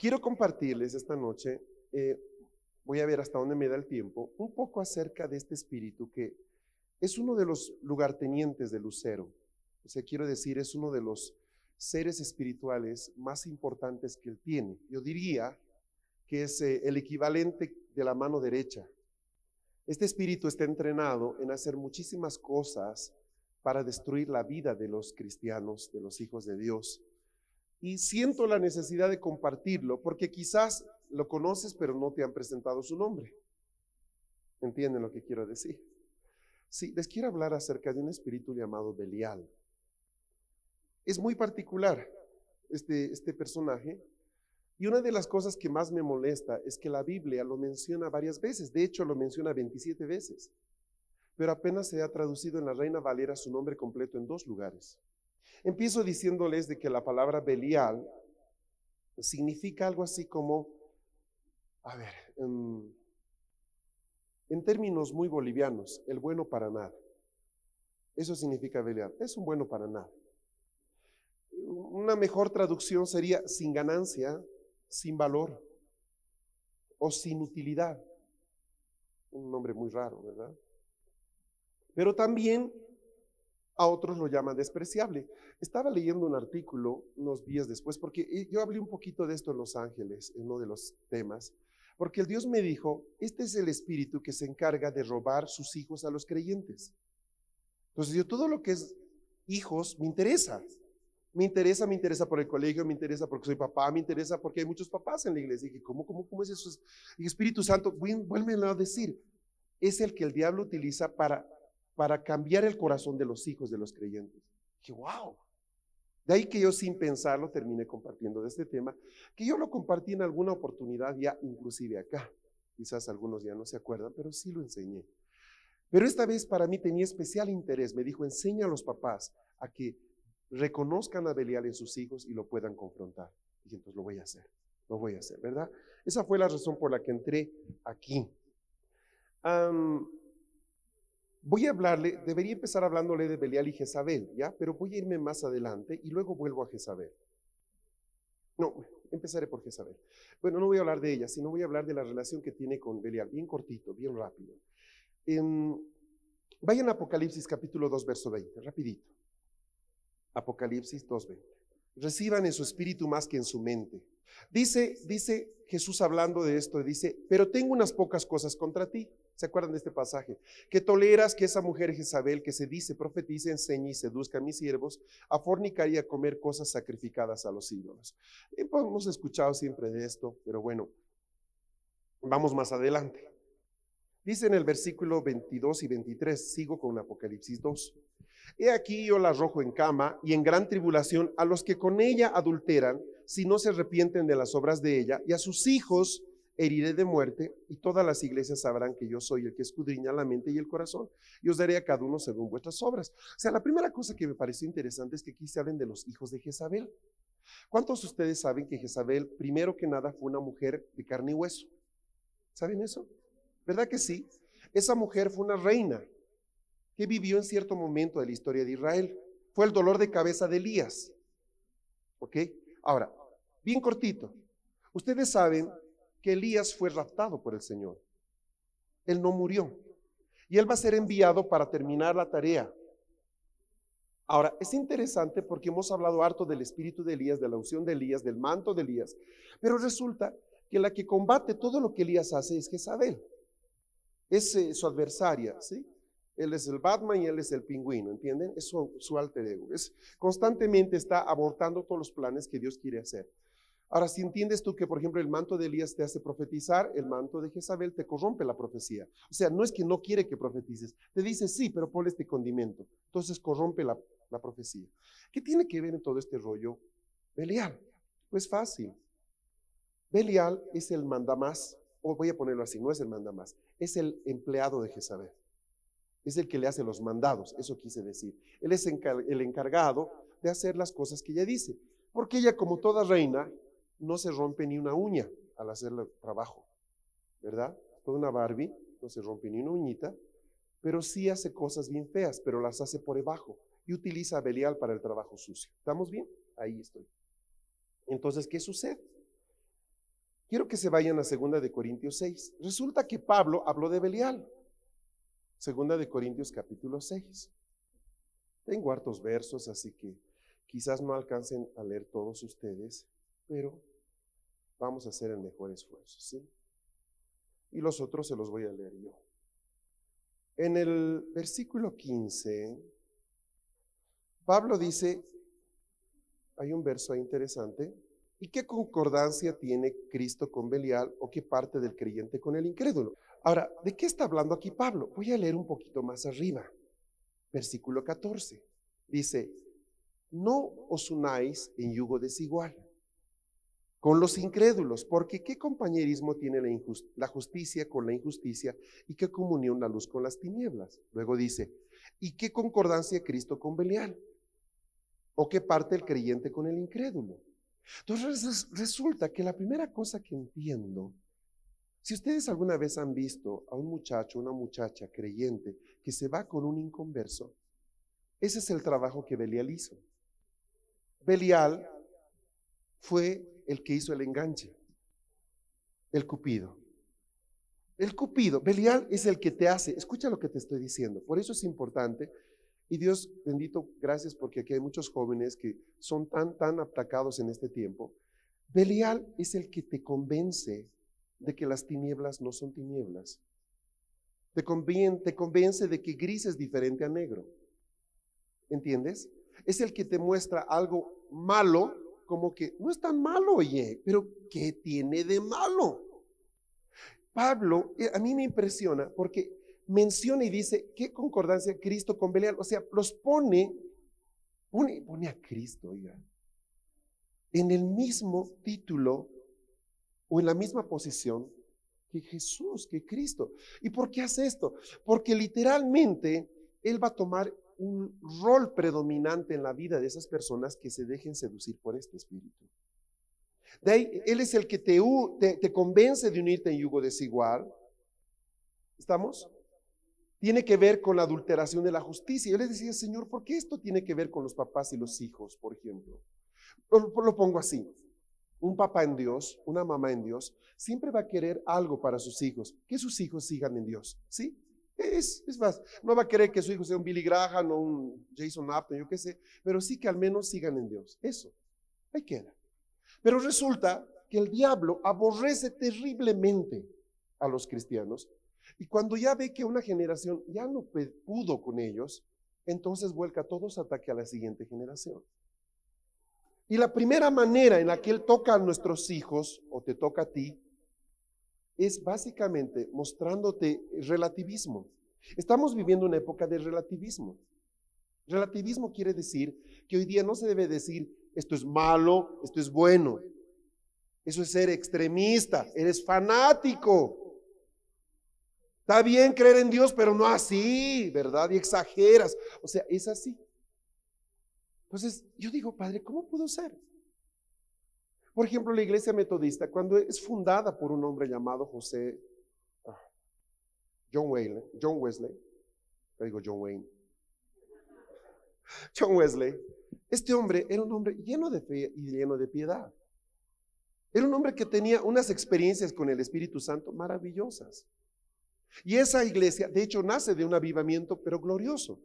Quiero compartirles esta noche, eh, voy a ver hasta dónde me da el tiempo, un poco acerca de este espíritu que es uno de los lugartenientes de Lucero. O sea, quiero decir, es uno de los seres espirituales más importantes que él tiene. Yo diría que es eh, el equivalente de la mano derecha. Este espíritu está entrenado en hacer muchísimas cosas para destruir la vida de los cristianos, de los hijos de Dios y siento la necesidad de compartirlo porque quizás lo conoces pero no te han presentado su nombre. ¿Entienden lo que quiero decir? Sí, les quiero hablar acerca de un espíritu llamado Belial. Es muy particular este, este personaje y una de las cosas que más me molesta es que la Biblia lo menciona varias veces, de hecho lo menciona 27 veces, pero apenas se ha traducido en la Reina Valera su nombre completo en dos lugares. Empiezo diciéndoles de que la palabra Belial significa algo así como, a ver, en, en términos muy bolivianos, el bueno para nada. Eso significa Belial, es un bueno para nada. Una mejor traducción sería sin ganancia, sin valor o sin utilidad. Un nombre muy raro, ¿verdad? Pero también a otros lo llaman despreciable. Estaba leyendo un artículo unos días después, porque eh, yo hablé un poquito de esto en Los Ángeles, en uno de los temas, porque el Dios me dijo, este es el espíritu que se encarga de robar sus hijos a los creyentes. Entonces yo todo lo que es hijos me interesa. Me interesa, me interesa por el colegio, me interesa porque soy papá, me interesa porque hay muchos papás en la iglesia. Y dije, ¿cómo, cómo, cómo es eso? Y Espíritu Santo, vuélveme a decir, es el que el diablo utiliza para para cambiar el corazón de los hijos de los creyentes. Dije, wow. De ahí que yo sin pensarlo terminé compartiendo de este tema, que yo lo compartí en alguna oportunidad ya inclusive acá. Quizás algunos ya no se acuerdan, pero sí lo enseñé. Pero esta vez para mí tenía especial interés. Me dijo, enseña a los papás a que reconozcan a Belial en sus hijos y lo puedan confrontar. Dije, entonces lo voy a hacer, lo voy a hacer, ¿verdad? Esa fue la razón por la que entré aquí. Voy a hablarle, debería empezar hablándole de Belial y Jezabel, ¿ya? Pero voy a irme más adelante y luego vuelvo a Jezabel. No, empezaré por Jezabel. Bueno, no voy a hablar de ella, sino voy a hablar de la relación que tiene con Belial, bien cortito, bien rápido. vayan a Apocalipsis capítulo 2, verso 20, rapidito. Apocalipsis 2, 20. Reciban en su espíritu más que en su mente. Dice, dice Jesús hablando de esto, dice, pero tengo unas pocas cosas contra ti ¿Se acuerdan de este pasaje? Que toleras que esa mujer Jezabel que se dice, profetice, enseñe y seduzca a mis siervos a fornicar y a comer cosas sacrificadas a los ídolos. Hemos escuchado siempre de esto, pero bueno, vamos más adelante. Dice en el versículo 22 y 23, sigo con Apocalipsis 2. He aquí yo la arrojo en cama y en gran tribulación a los que con ella adulteran, si no se arrepienten de las obras de ella, y a sus hijos heriré de muerte y todas las iglesias sabrán que yo soy el que escudriña la mente y el corazón y os daré a cada uno según vuestras obras. O sea, la primera cosa que me pareció interesante es que aquí se hablen de los hijos de Jezabel. ¿Cuántos de ustedes saben que Jezabel, primero que nada, fue una mujer de carne y hueso? ¿Saben eso? ¿Verdad que sí? Esa mujer fue una reina que vivió en cierto momento de la historia de Israel. Fue el dolor de cabeza de Elías. ¿Ok? Ahora, bien cortito. Ustedes saben que Elías fue raptado por el Señor. Él no murió. Y él va a ser enviado para terminar la tarea. Ahora, es interesante porque hemos hablado harto del espíritu de Elías, de la unción de Elías, del manto de Elías, pero resulta que la que combate todo lo que Elías hace es Jezabel. Es eh, su adversaria, ¿sí? Él es el Batman y él es el pingüino, ¿entienden? Es su, su alter ego. Es, constantemente está abortando todos los planes que Dios quiere hacer. Ahora, si entiendes tú que, por ejemplo, el manto de Elías te hace profetizar, el manto de Jezabel te corrompe la profecía. O sea, no es que no quiere que profetices, te dice sí, pero ponle este condimento. Entonces corrompe la, la profecía. ¿Qué tiene que ver en todo este rollo Belial? Pues fácil. Belial es el mandamás, o voy a ponerlo así, no es el mandamás, es el empleado de Jezabel. Es el que le hace los mandados, eso quise decir. Él es el encargado de hacer las cosas que ella dice. Porque ella, como toda reina, no se rompe ni una uña al hacer el trabajo, ¿verdad? Toda una Barbie, no se rompe ni una uñita, pero sí hace cosas bien feas, pero las hace por debajo y utiliza a Belial para el trabajo sucio. ¿Estamos bien? Ahí estoy. Entonces, ¿qué sucede? Quiero que se vayan a segunda de Corintios 6. Resulta que Pablo habló de Belial. Segunda de Corintios capítulo 6. Tengo hartos versos, así que quizás no alcancen a leer todos ustedes, pero vamos a hacer el mejor esfuerzo, ¿sí? Y los otros se los voy a leer yo. En el versículo 15, Pablo dice, hay un verso interesante, ¿y qué concordancia tiene Cristo con Belial o qué parte del creyente con el incrédulo? Ahora, ¿de qué está hablando aquí Pablo? Voy a leer un poquito más arriba. Versículo 14. Dice, no os unáis en yugo desigual con los incrédulos, porque ¿qué compañerismo tiene la, justicia con la injusticia y qué comunión la luz con las tinieblas? Luego dice, ¿y qué concordancia Cristo con Belial? ¿O qué parte el creyente con el incrédulo? Entonces resulta que la primera cosa que entiendo si ustedes alguna vez han visto a un muchacho, una muchacha creyente que se va con un inconverso, ese es el trabajo que Belial hizo. Belial fue el que hizo el enganche, el cupido. El cupido, Belial es el que te hace, escucha lo que te estoy diciendo, por eso es importante. Y Dios bendito, gracias porque aquí hay muchos jóvenes que son tan, tan atacados en este tiempo. Belial es el que te convence de que las tinieblas no son tinieblas. Te, te convence de que gris es diferente a negro. ¿Entiendes? Es el que te muestra algo malo como que no es tan malo, oye, pero ¿qué tiene de malo? Pablo, eh, a mí me impresiona porque menciona y dice, ¿qué concordancia Cristo con Belial? O sea, los pone, pone, pone a Cristo, oiga, en el mismo título o en la misma posición que Jesús, que Cristo. ¿Y por qué hace esto? Porque literalmente Él va a tomar un rol predominante en la vida de esas personas que se dejen seducir por este espíritu. De ahí, Él es el que te, te, convence de unirte en yugo desigual. ¿Estamos? Tiene que ver con la adulteración de la justicia. Yo le decía, Señor, ¿por qué esto tiene que ver con los papás y los hijos, por ejemplo? lo pongo así un papá en Dios, una mamá en Dios, siempre va a querer algo para sus hijos, que sus hijos sigan en Dios, ¿sí? Es, es más, no va a querer que su hijo sea un Billy Graham o un Jason Upton, yo qué sé, pero sí que al menos sigan en Dios. Eso, ahí queda. Pero resulta que el diablo aborrece terriblemente a los cristianos y cuando ya ve que una generación ya no pudo con ellos, entonces vuelca a todos ataque a la siguiente generación. Y la primera manera en la que Él toca a nuestros hijos, o te toca a ti, es básicamente mostrándote relativismo. Estamos viviendo una época de relativismo. Relativismo quiere decir que hoy día no se debe decir esto es malo, esto es bueno. Eso es ser extremista, eres fanático. Está bien creer en Dios, pero no así, ¿verdad? Y exageras. O sea, es así. Entonces, yo digo, Padre, ¿cómo pudo ser? Por ejemplo, la iglesia metodista, cuando es fundada por un hombre llamado José, ah, John, Wesley, John Wesley, John Wayne, John Wesley, este hombre era un hombre lleno de fe y lleno de piedad. Era un hombre que tenía unas experiencias con el Espíritu Santo maravillosas. Y esa iglesia, de hecho, nace de un avivamiento, pero glorioso.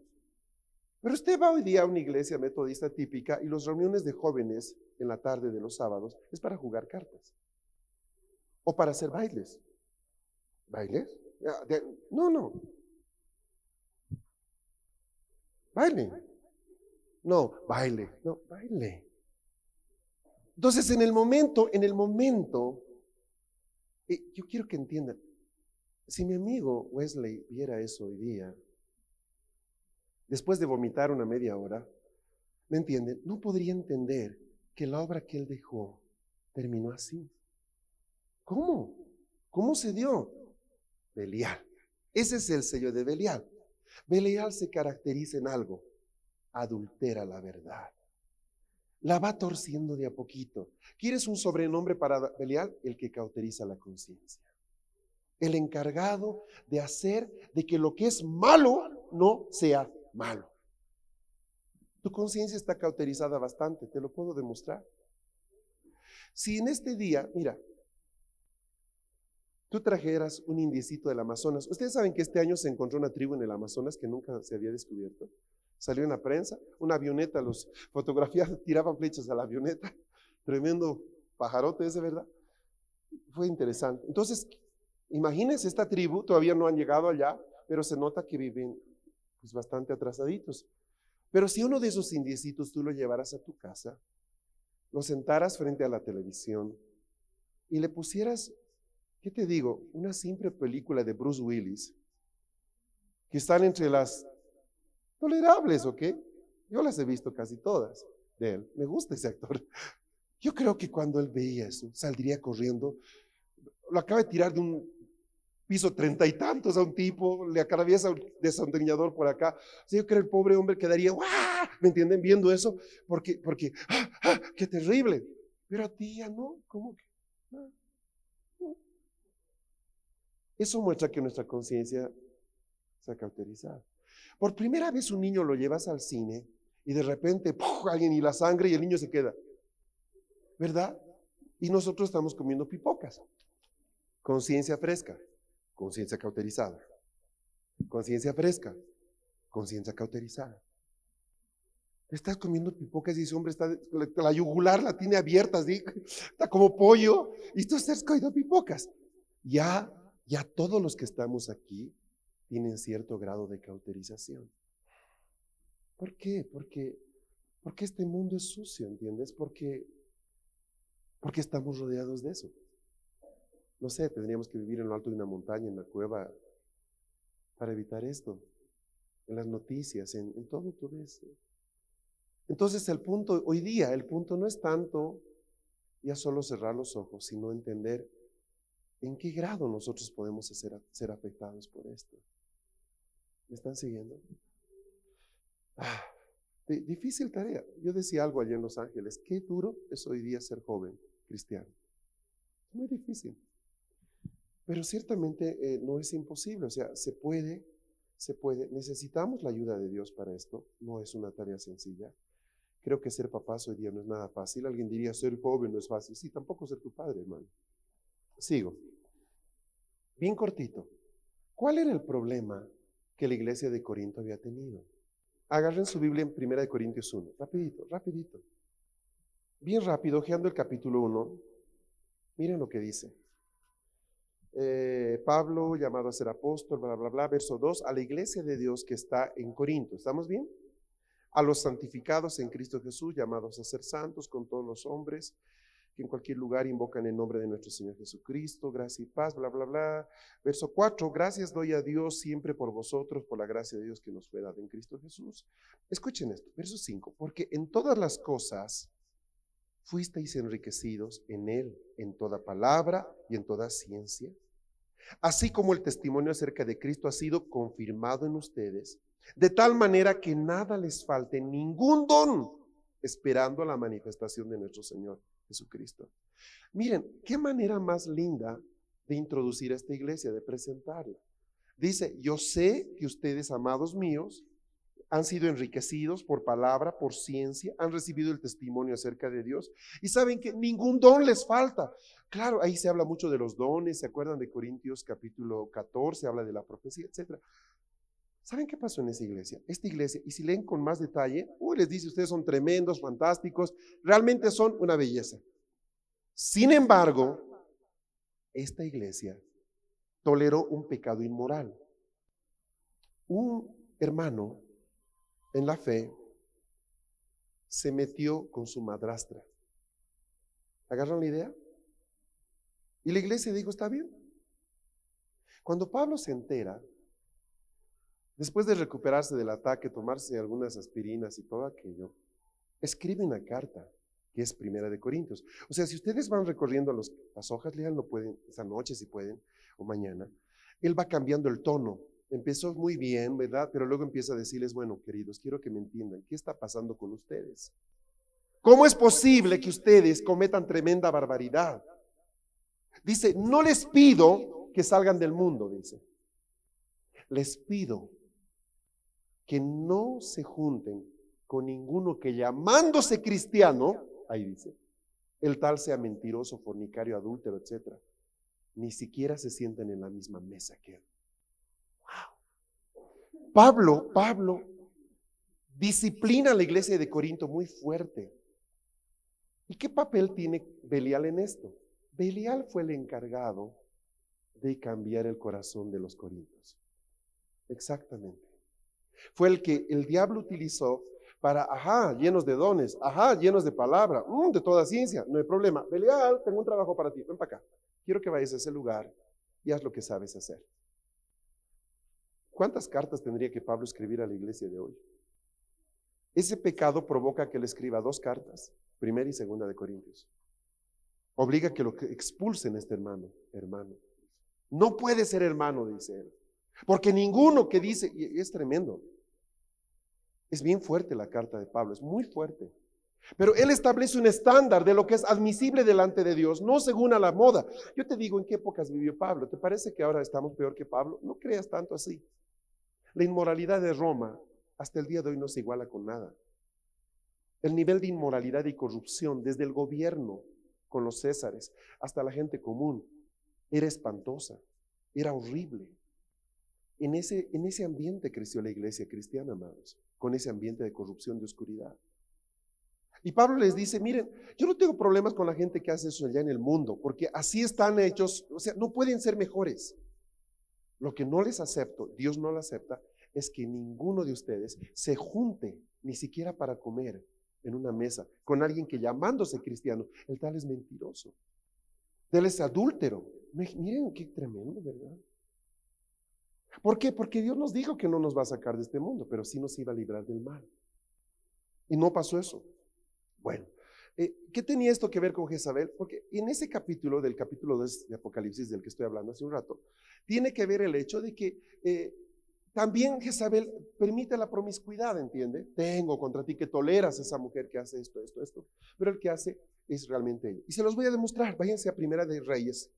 Pero usted va hoy día a una iglesia metodista típica y las reuniones de jóvenes en la tarde de los sábados es para jugar cartas o para hacer bailes. ¿Bailes? No, no. Baile. No, baile. No, baile. Entonces, en el momento, en el momento, eh, yo quiero que entiendan, si mi amigo Wesley viera eso hoy día, después de vomitar una media hora, ¿Me entienden? No podría entender que la obra que él dejó terminó así. ¿Cómo? ¿Cómo se dio? Belial. Ese es el sello de Belial. Belial se caracteriza en algo. Adultera la verdad. La va torciendo de a poquito. ¿Quieres un sobrenombre para Belial? El que cauteriza la conciencia. El encargado de hacer de que lo que es malo no sea malo. Tu conciencia está cauterizada bastante, te lo puedo demostrar. Si en este día, mira, tú trajeras un indiecito del Amazonas, ustedes saben que este año se encontró una tribu en el Amazonas que nunca se había descubierto. Salió en la prensa, una avioneta, los fotografías tiraban flechas a la avioneta, tremendo pajarote ese, ¿verdad? Fue interesante. Entonces, imagínense esta tribu, todavía no han llegado allá, pero se nota que viven pues, bastante atrasaditos. Pero si uno de esos indiecitos tú lo llevaras a tu casa, lo sentaras frente a la televisión y le pusieras, ¿qué te digo? Una simple película de Bruce Willis, que están entre las tolerables, ¿ok? Yo las he visto casi todas de él. Me gusta ese actor. Yo creo que cuando él veía eso, saldría corriendo. Lo acaba de tirar de un piso treinta y tantos a un tipo, le atraviesa un desandriñador por acá. yo creo que el pobre hombre quedaría, ¡guau! ¿Me entienden? Viendo eso, porque, porque, ¡ah, ah qué terrible! Pero a ti ya no, ¿cómo que? Eso muestra que nuestra conciencia se ha cauterizado. Por primera vez un niño lo llevas al cine y de repente, alguien y la sangre y el niño se queda. ¿Verdad? Y nosotros estamos comiendo pipocas. Conciencia fresca conciencia cauterizada. Conciencia fresca, conciencia cauterizada. Estás comiendo pipocas y ese hombre está, la yugular la tiene abierta, está como pollo, y tú estás comiendo pipocas. Ya, ya todos los que estamos aquí tienen cierto grado de cauterización. ¿Por qué? Porque, porque este mundo es sucio, ¿entiendes? Porque, porque estamos rodeados de eso no sé, tendríamos que vivir en lo alto de una montaña, en la cueva, para evitar esto. En las noticias, en, todo tú ves. Entonces el punto, hoy día, el punto no es tanto ya solo cerrar los ojos, sino entender en qué grado nosotros podemos ser, afectados por esto. ¿Me están siguiendo? Ah, difícil tarea. Yo decía algo allá en Los Ángeles, qué duro es hoy día ser joven cristiano. Muy difícil. Pero ciertamente eh, no es imposible, o sea, se puede, se puede. Necesitamos la ayuda de Dios para esto, no es una tarea sencilla. Creo que ser papá hoy día no es nada fácil. Alguien diría, ser joven no es fácil. Sí, tampoco ser tu padre, hermano. Sigo. Bien cortito. ¿Cuál era el problema que la iglesia de Corinto había tenido? Agarren su Biblia en 1 Corintios 1. Rapidito, rapidito. Bien rápido, ojeando el capítulo 1. Miren lo que dice. Eh, Pablo, llamado a ser apóstol, bla, bla, bla, verso 2, a la iglesia de Dios que está en Corinto. ¿Estamos bien? A los santificados en Cristo Jesús, llamados a ser santos con todos los hombres que en cualquier lugar invocan el nombre de nuestro Señor Jesucristo, gracia y paz, bla, bla, bla. Verso 4, gracias doy a Dios siempre por vosotros, por la gracia de Dios que nos fue dada en Cristo Jesús. Escuchen esto, verso 5, porque en todas las cosas fuisteis enriquecidos en Él, en toda palabra y en toda ciencia así como el testimonio acerca de Cristo ha sido confirmado en ustedes, de tal manera que nada les falte ningún don, esperando la manifestación de nuestro Señor Jesucristo. Miren, qué manera más linda de introducir a esta iglesia, de presentarla. Dice, yo sé que ustedes, amados míos, han sido enriquecidos por palabra, por ciencia, han recibido el testimonio acerca de Dios y saben que ningún don les falta. Claro, ahí se habla mucho de los dones, ¿se acuerdan de Corintios capítulo 14? Habla de la profecía, etc. ¿Saben qué pasó en esa iglesia? Esta iglesia, y si leen con más detalle, uy, les dice, ustedes son tremendos, fantásticos, realmente son una belleza. Sin embargo, esta iglesia toleró un pecado inmoral. Un hermano en la fe, se metió con su madrastra. ¿Agarran la idea? Y la iglesia dijo, está bien. Cuando Pablo se entera, después de recuperarse del ataque, tomarse algunas aspirinas y todo aquello, escribe una carta que es Primera de Corintios. O sea, si ustedes van recorriendo las hojas, lean, lo pueden, esta noche si pueden, o mañana, él va cambiando el tono. Empezó muy bien, ¿verdad? Pero luego empieza a decirles, bueno, queridos, quiero que me entiendan, ¿qué está pasando con ustedes? ¿Cómo es posible que ustedes cometan tremenda barbaridad? Dice, no les pido que salgan del mundo, dice. Les pido que no se junten con ninguno que llamándose cristiano, ahí dice, el tal sea mentiroso, fornicario, adúltero, etcétera ni siquiera se sienten en la misma mesa que él. Pablo, Pablo disciplina a la iglesia de Corinto muy fuerte. ¿Y qué papel tiene Belial en esto? Belial fue el encargado de cambiar el corazón de los corintios. Exactamente. Fue el que el diablo utilizó para, ajá, llenos de dones, ajá, llenos de palabra, mm, de toda ciencia, no hay problema. Belial, tengo un trabajo para ti, ven para acá. Quiero que vayas a ese lugar y haz lo que sabes hacer. ¿Cuántas cartas tendría que Pablo escribir a la iglesia de hoy? Ese pecado provoca que le escriba dos cartas, primera y segunda de Corintios. Obliga que lo expulsen a este hermano, hermano. No puede ser hermano, dice él. Porque ninguno que dice, y es tremendo, es bien fuerte la carta de Pablo, es muy fuerte. Pero Él establece un estándar de lo que es admisible delante de Dios, no según a la moda. Yo te digo en qué épocas vivió Pablo. ¿Te parece que ahora estamos peor que Pablo? No creas tanto así. La inmoralidad de Roma hasta el día de hoy no se iguala con nada. El nivel de inmoralidad y corrupción desde el gobierno con los césares hasta la gente común era espantosa, era horrible. En ese, en ese ambiente creció la iglesia cristiana, amados, con ese ambiente de corrupción, de oscuridad. Y Pablo les dice, miren, yo no tengo problemas con la gente que hace eso allá en el mundo, porque así están hechos, o sea, no pueden ser mejores. Lo que no les acepto, Dios no lo acepta, es que ninguno de ustedes se junte ni siquiera para comer en una mesa con alguien que llamándose cristiano, el tal es mentiroso. Él es adúltero. Miren qué tremendo, ¿verdad? ¿Por qué? Porque Dios nos dijo que no nos va a sacar de este mundo, pero sí nos iba a librar del mal. Y no pasó eso. Bueno, eh, ¿qué tenía esto que ver con Jezabel? Porque en ese capítulo, del capítulo 2 de Apocalipsis del que estoy hablando hace un rato, tiene que ver el hecho de que eh, también Jezabel permite la promiscuidad, ¿entiende? Tengo contra ti que toleras a esa mujer que hace esto, esto, esto. Pero el que hace es realmente ella. Y se los voy a demostrar. Váyanse a Primera de Reyes.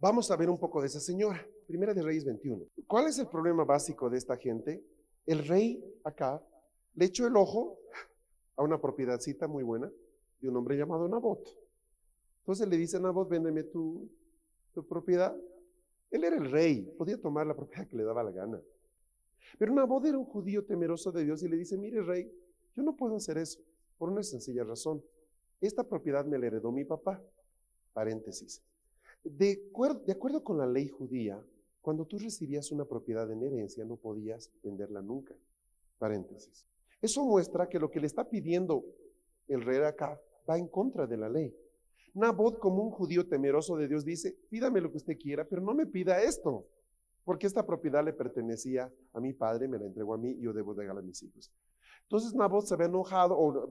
Vamos a ver un poco de esa señora. Primera de Reyes 21. ¿Cuál es el problema básico de esta gente? El rey acá le echó el ojo a una propiedadcita muy buena de un hombre llamado Nabot. Entonces le dice a Nabot, véndeme tu, tu propiedad. Él era el rey, podía tomar la propiedad que le daba la gana. Pero Nabot era un judío temeroso de Dios y le dice, mire rey, yo no puedo hacer eso por una sencilla razón. Esta propiedad me la heredó mi papá. Paréntesis. De, de acuerdo con la ley judía, cuando tú recibías una propiedad en herencia no podías venderla nunca. Paréntesis. Eso muestra que lo que le está pidiendo el rey acá va en contra de la ley. Nabot, como un judío temeroso de Dios, dice, pídame lo que usted quiera, pero no me pida esto, porque esta propiedad le pertenecía a mi padre, me la entregó a mí y yo debo dejarla a mis hijos. Entonces Nabot se ve enojado, o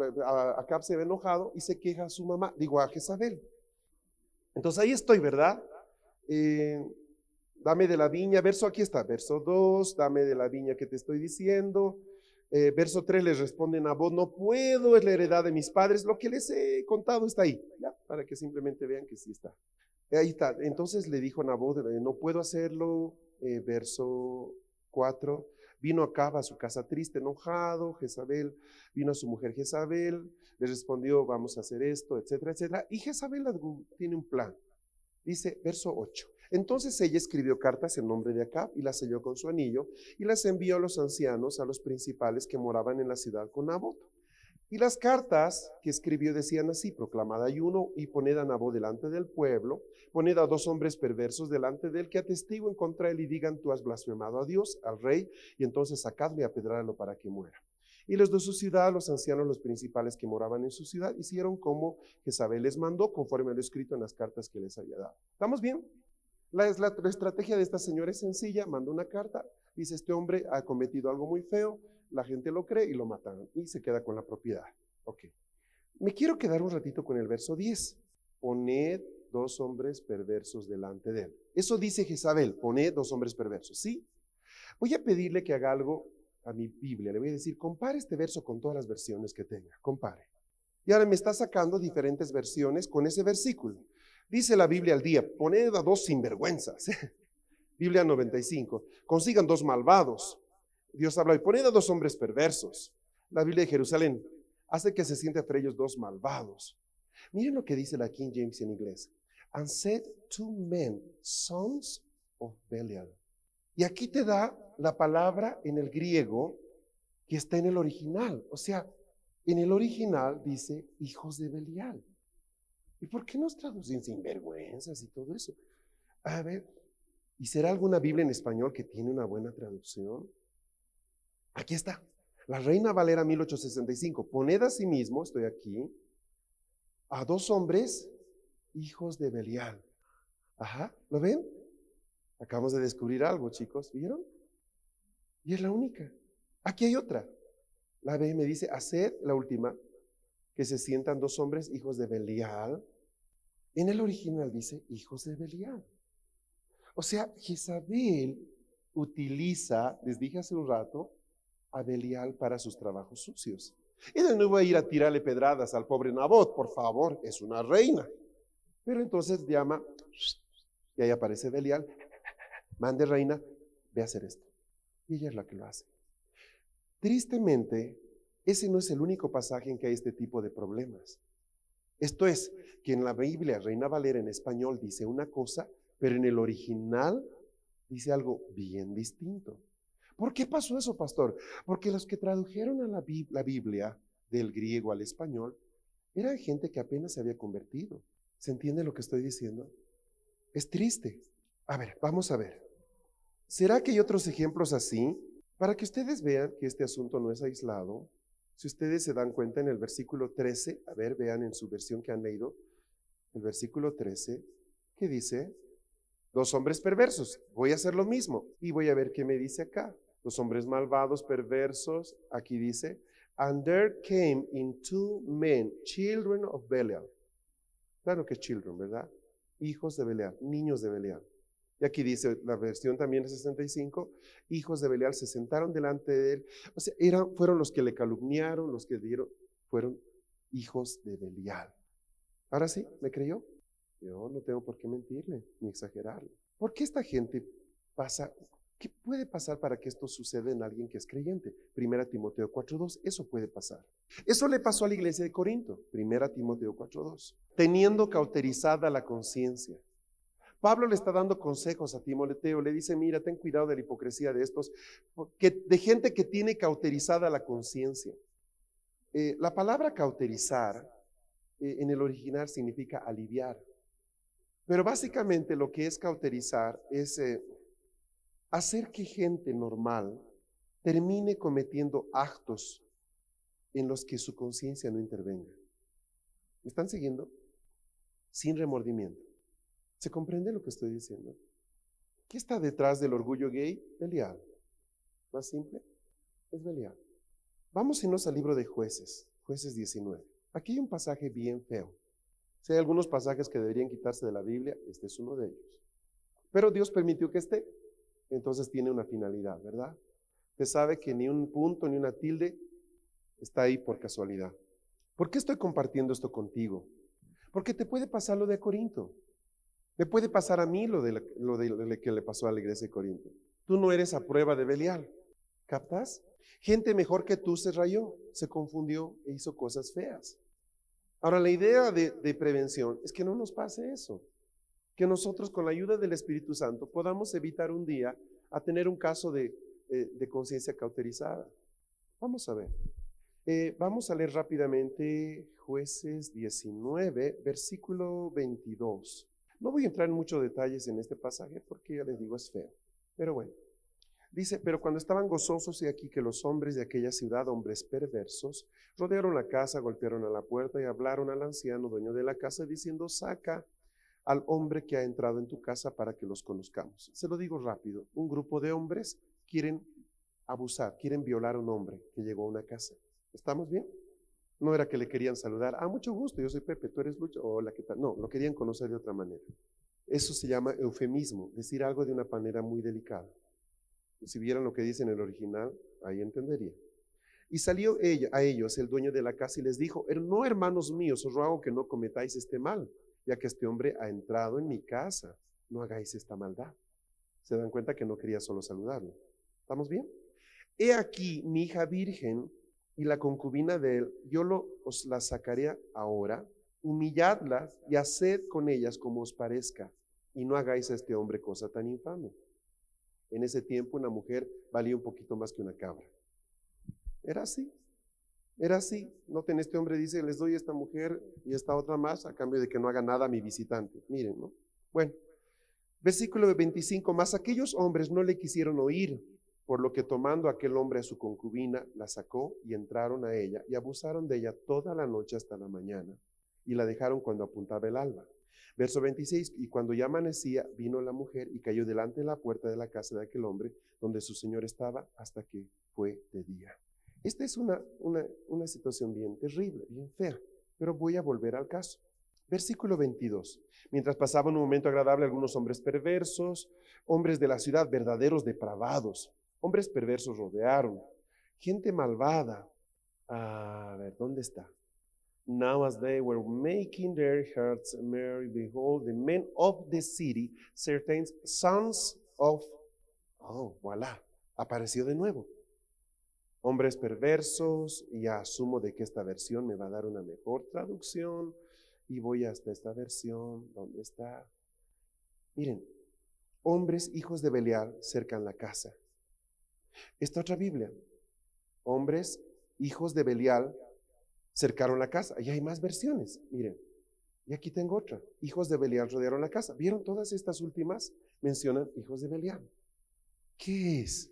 Acab se ve enojado y se queja a su mamá, digo a Jezabel. Entonces ahí estoy, ¿verdad? Eh, dame de la viña, verso aquí está, verso 2, dame de la viña que te estoy diciendo, eh, verso 3 les responden a no puedo, es la heredad de mis padres, lo que les he contado está ahí, ya, para que simplemente vean que sí está. Ahí está, entonces le dijo Nabot, no puedo hacerlo, eh, verso 4, vino acá a su casa triste, enojado, Jezabel, vino a su mujer Jezabel, le respondió, vamos a hacer esto, etcétera, etcétera, y Jezabel tiene un plan, dice verso 8, entonces ella escribió cartas en nombre de Acab y las selló con su anillo y las envió a los ancianos, a los principales que moraban en la ciudad con Nabot. Y las cartas que escribió decían así, proclamad ayuno y poned a Nabot delante del pueblo, poned a dos hombres perversos delante de él que atestiguen contra él y digan, tú has blasfemado a Dios, al rey, y entonces sacadle a pedrarlo para que muera. Y los de su ciudad, los ancianos, los principales que moraban en su ciudad, hicieron como Jezabel les mandó, conforme a lo escrito en las cartas que les había dado. ¿Estamos bien? La, estrategia de esta señora es sencilla, manda una carta, dice este hombre ha cometido algo muy feo, la gente lo cree y lo matan y se queda con la propiedad. Ok. Me quiero quedar un ratito con el verso 10. Poned dos hombres perversos delante de él. Eso dice Jezabel, poned dos hombres perversos, ¿sí? Voy a pedirle que haga algo a mi Biblia. Le voy a decir, compare este verso con todas las versiones que tenga, compare. Y ahora me está sacando diferentes versiones con ese versículo. Dice la Biblia al día, poned a dos sinvergüenzas. Biblia 95, consigan dos malvados. Dios habla y poned a dos hombres perversos. La Biblia de Jerusalén hace que se siente entre ellos dos malvados. Miren lo que dice la King James en inglés. And said two men, sons of Belial. Y aquí te da la palabra en el griego que está en el original. O sea, en el original dice hijos de Belial. ¿Y por qué nos traducen sinvergüenzas y todo eso? A ver, ¿y será alguna Biblia en español que tiene una buena traducción? Aquí está. La Reina Valera 1865. Poned a sí mismo, estoy aquí, a dos hombres, hijos de Belial. Ajá, ¿lo ven? Acabamos de descubrir algo, chicos, ¿vieron? Y es la única. Aquí hay otra. La B me dice, haced la última, que se sientan dos hombres, hijos de Belial. En el original dice, hijos de Belial. O sea, Jezabel utiliza, les dije hace un rato, a Belial para sus trabajos sucios. Y de nuevo a ir a tirarle pedradas al pobre Nabot, por favor, es una reina. Pero entonces llama, y ahí aparece Belial, mande reina, ve a hacer esto. Y ella es la que lo hace. Tristemente, ese no es el único pasaje en que hay este tipo de problemas. Esto es, que en la Biblia Reina Valera en español dice una cosa, pero en el original dice algo bien distinto. ¿Por qué pasó eso, pastor? Porque los que tradujeron la, la Biblia del griego al español eran gente que apenas se había convertido. ¿Se entiende lo que estoy diciendo? Es triste. A ver, vamos a ver. ¿Será que hay otros ejemplos así? Para que ustedes vean que este asunto no es aislado, si ustedes se dan cuenta en el versículo 13, a ver, vean en su versión que han leído, el versículo 13, que dice, dos hombres perversos, voy a hacer lo mismo y voy a ver qué me dice acá. Los hombres malvados, perversos, aquí dice, and there came in two men, children of Belial. Claro que children, ¿verdad? Hijos de Belial, niños de Belial. Y aquí dice la versión también de 65, hijos de Belial se sentaron delante de él. O sea, fueron los que le calumniaron, los que dieron, fueron hijos de Belial. Ahora sí, ¿me creyó? Yo no tengo por qué mentirle ni exagerarle. ¿Por qué esta gente pasa ¿Qué puede pasar para que esto suceda en alguien que es creyente? Primera Timoteo 4.2, eso puede pasar. Eso le pasó a la iglesia de Corinto, Primera Timoteo 4.2, teniendo cauterizada la conciencia. Pablo le está dando consejos a Timoteo, le dice, mira, ten cuidado de la hipocresía de estos, de gente que tiene cauterizada la conciencia. Eh, la palabra cauterizar eh, en el original significa aliviar, pero básicamente lo que es cauterizar es... Eh, hacer que gente normal termine cometiendo actos en los que su conciencia no intervenga. ¿Me están siguiendo? Sin remordimiento. ¿Se comprende lo que estoy diciendo? ¿Qué está detrás del orgullo gay? Belial. Más simple, es Belial. Vamos irnos al libro de jueces, jueces 19. Aquí hay un pasaje bien feo. Si hay algunos pasajes que deberían quitarse de la Biblia, este es uno de ellos. Pero Dios permitió que esté entonces tiene una finalidad, ¿verdad? Usted sabe que ni un punto ni una tilde está ahí por casualidad. ¿Por qué estoy compartiendo esto contigo? Porque te puede pasar lo de Corinto. Me puede pasar a mí lo de, lo de que le pasó a la iglesia de Corinto. Tú no eres a prueba de Belial. ¿Captas? Gente mejor que tú se rayó, se confundió e hizo cosas feas. Ahora, la idea de, de prevención es que no nos pase eso que nosotros con la ayuda del Espíritu Santo podamos evitar un día a tener un caso de, eh, conciencia cauterizada. Vamos a ver. Eh, vamos a leer rápidamente jueces 19, versículo 22. No voy a entrar en muchos detalles en este pasaje porque ya les digo es feo. Pero bueno, dice, pero cuando estaban gozosos y aquí que los hombres de aquella ciudad, hombres perversos, rodearon la casa, golpearon a la puerta y hablaron al anciano, dueño de la casa, diciendo, saca al hombre que ha entrado en tu casa para que los conozcamos. Se lo digo rápido, un grupo de hombres quieren abusar, quieren violar a un hombre que llegó a una casa. ¿Estamos bien? No era que le querían saludar, ah, mucho gusto, yo soy Pepe, tú eres Lucho, hola, ¿qué tal? No, lo querían conocer de otra manera. Eso se llama eufemismo, decir algo de una manera muy delicada. Si vieran lo que dice en el original, ahí entendería. Y salió ella, a ellos el dueño de la casa y les dijo, no hermanos míos, os ruego que no cometáis este mal, ya que este hombre ha entrado en mi casa, no hagáis esta maldad. Se dan cuenta que no quería solo saludarlo. ¿Estamos bien? He aquí mi hija virgen y la concubina de él, yo os la sacaré ahora, humilladlas y haced con ellas como os parezca, y no hagáis a este hombre cosa tan infame. En ese tiempo una mujer valía un poquito más que una cabra. Era así, era así. Noten, este hombre dice, les doy esta mujer y esta otra más a cambio de que no haga nada a mi visitante. Miren, ¿no? Bueno, versículo 25, más aquellos hombres no le quisieron oír por lo que tomando aquel hombre a su concubina, la sacó y entraron a ella y abusaron de ella toda la noche hasta la mañana y la dejaron cuando apuntaba el alba. Verso 26, y cuando ya amanecía, vino la mujer y cayó delante de la puerta de la casa de aquel hombre donde su señor estaba hasta que fue de día. Esta es una, una, una situación bien terrible, bien fea, pero voy a volver al caso. Versículo 22. Mientras pasaban un momento agradable algunos hombres perversos, hombres de la ciudad, verdaderos depravados, Hombres perversos rodearon, gente malvada. A ver, ¿dónde está? Now as they were making their hearts merry, behold, the men of the city, certain sons of... Oh, voilà, apareció de nuevo. Hombres perversos, y asumo de que esta versión me va a dar una mejor traducción, y voy hasta esta versión, ¿dónde está? Miren, hombres hijos de Belial cercan la casa. Esta otra Biblia, hombres, hijos de Belial, cercaron la casa. Y hay más versiones, miren. Y aquí tengo otra. Hijos de Belial rodearon la casa. ¿Vieron todas estas últimas? Mencionan hijos de Belial. ¿Qué es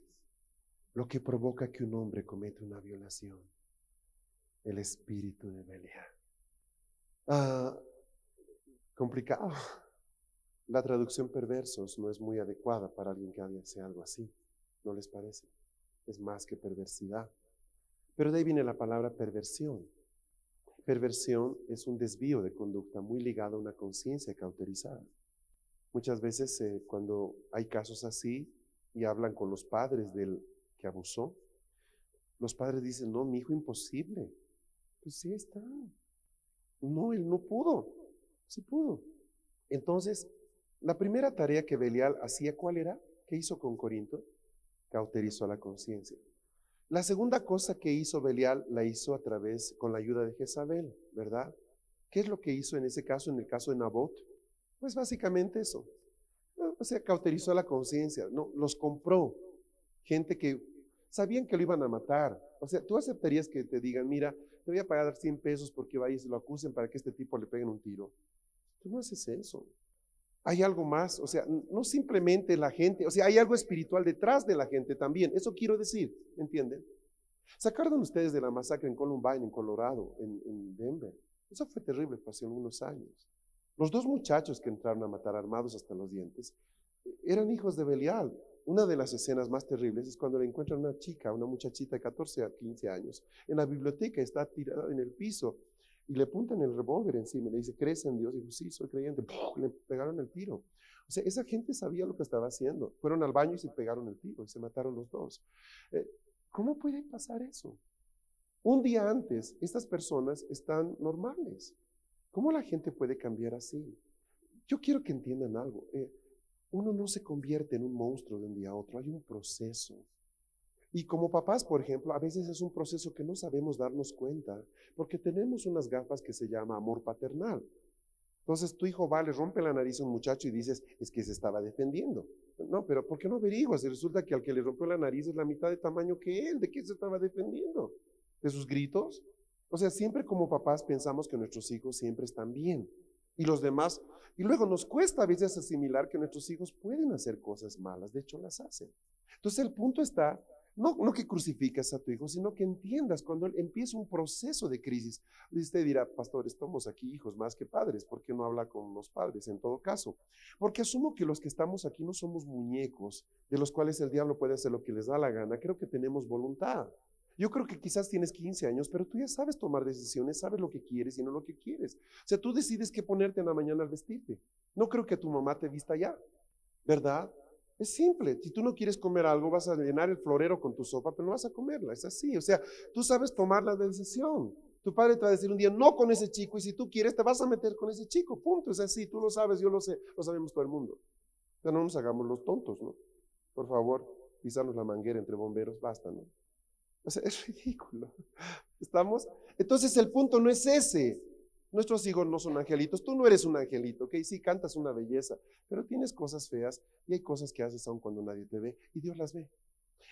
lo que provoca que un hombre cometa una violación? El espíritu de Belial. Ah, complicado. La traducción perversos no es muy adecuada para alguien que hace algo así. ¿No les parece? Es más que perversidad. Pero de ahí viene la palabra perversión. Perversión es un desvío de conducta muy ligado a una conciencia cauterizada. Muchas veces eh, cuando hay casos así y hablan con los padres del que abusó, los padres dicen, no, mi hijo imposible. Pues sí está. No, él no pudo. Sí pudo. Entonces, la primera tarea que Belial hacía, ¿cuál era? ¿Qué hizo con Corinto? Cauterizó la conciencia. La segunda cosa que hizo Belial la hizo a través, con la ayuda de Jezabel, ¿verdad? ¿Qué es lo que hizo en ese caso, en el caso de Nabot? Pues básicamente eso. O sea, cauterizó la conciencia, no, los compró. Gente que sabían que lo iban a matar. O sea, tú aceptarías que te digan, mira, te voy a pagar 100 pesos porque vayas y lo acusen para que este tipo le peguen un tiro. Tú no haces eso hay algo más, o sea, no simplemente la gente, o sea, hay algo espiritual detrás de la gente también. Eso quiero decir, ¿entienden? ¿Se ustedes de la masacre en Columbine, en Colorado, en, Denver? Eso fue terrible, fue hace unos años. Los dos muchachos que entraron a matar armados hasta los dientes eran hijos de Belial. Una de las escenas más terribles es cuando le encuentran una chica, una muchachita de 14 a 15 años, en la biblioteca, está tirada en el piso, y le apuntan el revólver encima y le dice, ¿crees en Dios? Y dijo, sí, soy creyente. Le pegaron el tiro. O sea, esa gente sabía lo que estaba haciendo. Fueron al baño y se pegaron el tiro y se mataron los dos. Eh, ¿Cómo puede pasar eso? Un día antes, estas personas están normales. ¿Cómo la gente puede cambiar así? Yo quiero que entiendan algo. Eh, uno no se convierte en un monstruo de un día a otro. Hay un proceso. Y como papás, por ejemplo, a veces es un proceso que no sabemos darnos cuenta, porque tenemos unas gafas que se llama amor paternal. Entonces tu hijo va, le rompe la nariz a un muchacho y dices, es que se estaba defendiendo. No, pero ¿por qué no averiguas? Y resulta que al que le rompió la nariz es la mitad de tamaño que él. ¿De qué se estaba defendiendo? ¿De sus gritos? O sea, siempre como papás pensamos que nuestros hijos siempre están bien. Y los demás, y luego nos cuesta a veces asimilar que nuestros hijos pueden hacer cosas malas, de hecho las hacen. Entonces el punto está no, no que crucificas a tu hijo, sino que entiendas cuando él empieza un proceso de crisis. Usted dirá, pastor, estamos aquí hijos más que padres, ¿por qué no habla con los padres en todo caso? Porque asumo que los que estamos aquí no somos muñecos de los cuales el diablo puede hacer lo que les da la gana. Creo que tenemos voluntad. Yo creo que quizás tienes 15 años, pero tú ya sabes tomar decisiones, sabes lo que quieres y no lo que quieres. O sea, tú decides qué ponerte en la mañana al vestirte. No creo que tu mamá te vista ya, ¿verdad? Es simple. Si tú no quieres comer algo, vas a llenar el florero con tu sopa, pero no vas a comerla. Es así. O sea, tú sabes tomar la decisión. Tu padre te va a decir un día no con ese chico y si tú quieres te vas a meter con ese chico. Punto. Es así. Tú lo sabes, yo lo sé, lo sabemos todo el mundo. Pero no nos hagamos los tontos, ¿no? Por favor, pisarnos la manguera entre bomberos, basta, ¿no? O sea, es ridículo. ¿Estamos? Entonces el punto no es ese. Nuestros hijos no son angelitos. Tú no eres un angelito, ¿ok? Sí, cantas una belleza, pero tienes cosas feas y hay cosas que haces aún cuando nadie te ve y Dios las ve.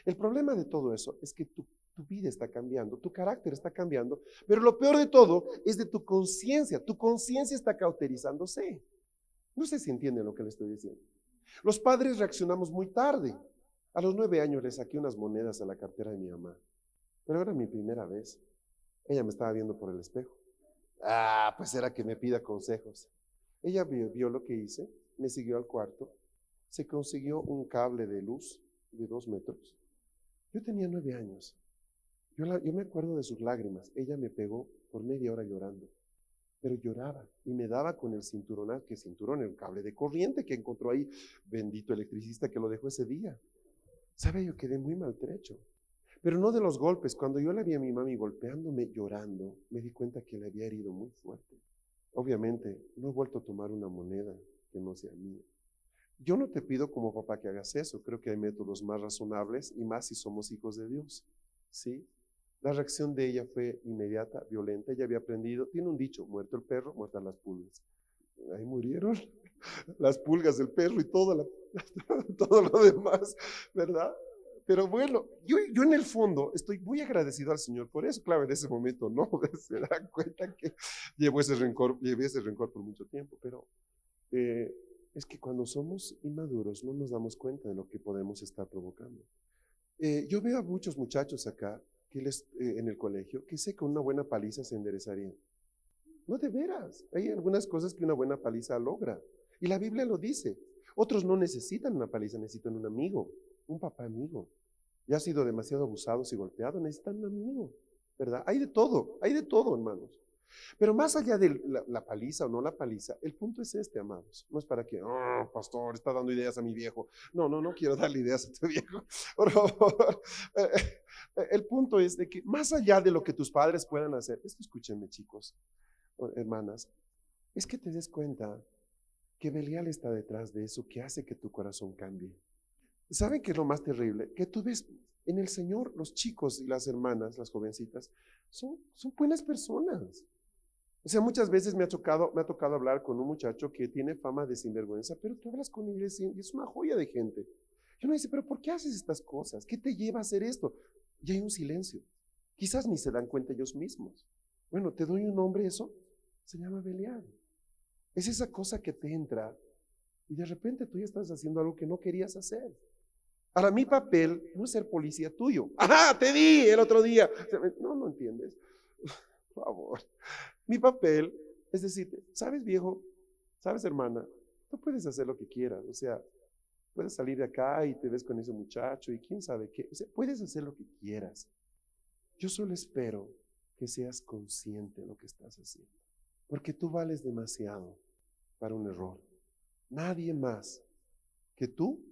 El problema de todo eso es que tu, tu vida está cambiando, tu carácter está cambiando, pero lo peor de todo es de tu conciencia. Tu conciencia está cauterizándose. No sé si entienden lo que le estoy diciendo. Los padres reaccionamos muy tarde. A los nueve años le saqué unas monedas a la cartera de mi mamá, pero era mi primera vez. Ella me estaba viendo por el espejo. Ah, pues era que me pida consejos. Ella vio, lo que hice, me siguió al cuarto, se consiguió un cable de luz de dos metros. Yo tenía nueve años. Yo, me acuerdo de sus lágrimas. Ella me pegó por media hora llorando, pero lloraba y me daba con el cinturón, que cinturón, el cable de corriente que encontró ahí, bendito electricista que lo dejó ese día. ¿Sabe? Yo quedé muy maltrecho. Pero no de los golpes. Cuando yo la vi a mi mami golpeándome, llorando, me di cuenta que le había herido muy fuerte. Obviamente, no he vuelto a tomar una moneda que no sea mía. Yo no te pido como papá que hagas eso. Creo que hay métodos más razonables y más si somos hijos de Dios. ¿Sí? La reacción de ella fue inmediata, violenta. Ella había aprendido, tiene un dicho, muerto el perro, muertas las pulgas. Ahí murieron las pulgas, el perro y todo, todo lo demás, ¿verdad? Pero bueno, yo, yo en el fondo estoy muy agradecido al Señor por eso. Claro, en ese momento no, se dan cuenta que llevo ese rencor, llevé ese rencor por mucho tiempo, pero eh, es que cuando somos inmaduros no nos damos cuenta de lo que podemos estar provocando. Eh, yo veo a muchos muchachos acá que les, eh, en el colegio que sé que una buena paliza se enderezarían. No de veras, hay algunas cosas que una buena paliza logra. Y la Biblia lo dice. Otros no necesitan una paliza, necesitan un amigo un papá amigo. Ya ha sido demasiado abusado y golpeado, necesitan un amigo, ¿verdad? Hay de todo, hay de todo, hermanos. Pero más allá de la, paliza o no la paliza, el punto es este, amados. No es para que, oh, pastor, está dando ideas a mi viejo. No, no, no quiero darle ideas a tu viejo. Por favor. Eh, eh, el punto es de que más allá de lo que tus padres puedan hacer, esto escúchenme, chicos, hermanas, es que te des cuenta que Belial está detrás de eso que hace que tu corazón cambie. ¿Saben qué es lo más terrible? Que tú ves en el Señor los chicos y las hermanas, las jovencitas, son, son buenas personas. O sea, muchas veces me ha, tocado, me ha tocado hablar con un muchacho que tiene fama de sinvergüenza, pero tú hablas con él y es una joya de gente. Y uno dice, pero ¿por qué haces estas cosas? ¿Qué te lleva a hacer esto? Y hay un silencio. Quizás ni se dan cuenta ellos mismos. Bueno, te doy un nombre, eso se llama Belial. Es esa cosa que te entra y de repente tú ya estás haciendo algo que no querías hacer. Ahora, mi papel no es ser policía tuyo. Ajá, te di el otro día. No, no entiendes. Por favor. Mi papel es decirte, ¿sabes viejo? ¿Sabes hermana? Tú puedes hacer lo que quieras. O sea, puedes salir de acá y te ves con ese muchacho y quién sabe qué. O sea, puedes hacer lo que quieras. Yo solo espero que seas consciente de lo que estás haciendo. Porque tú vales demasiado para un error. Nadie más que tú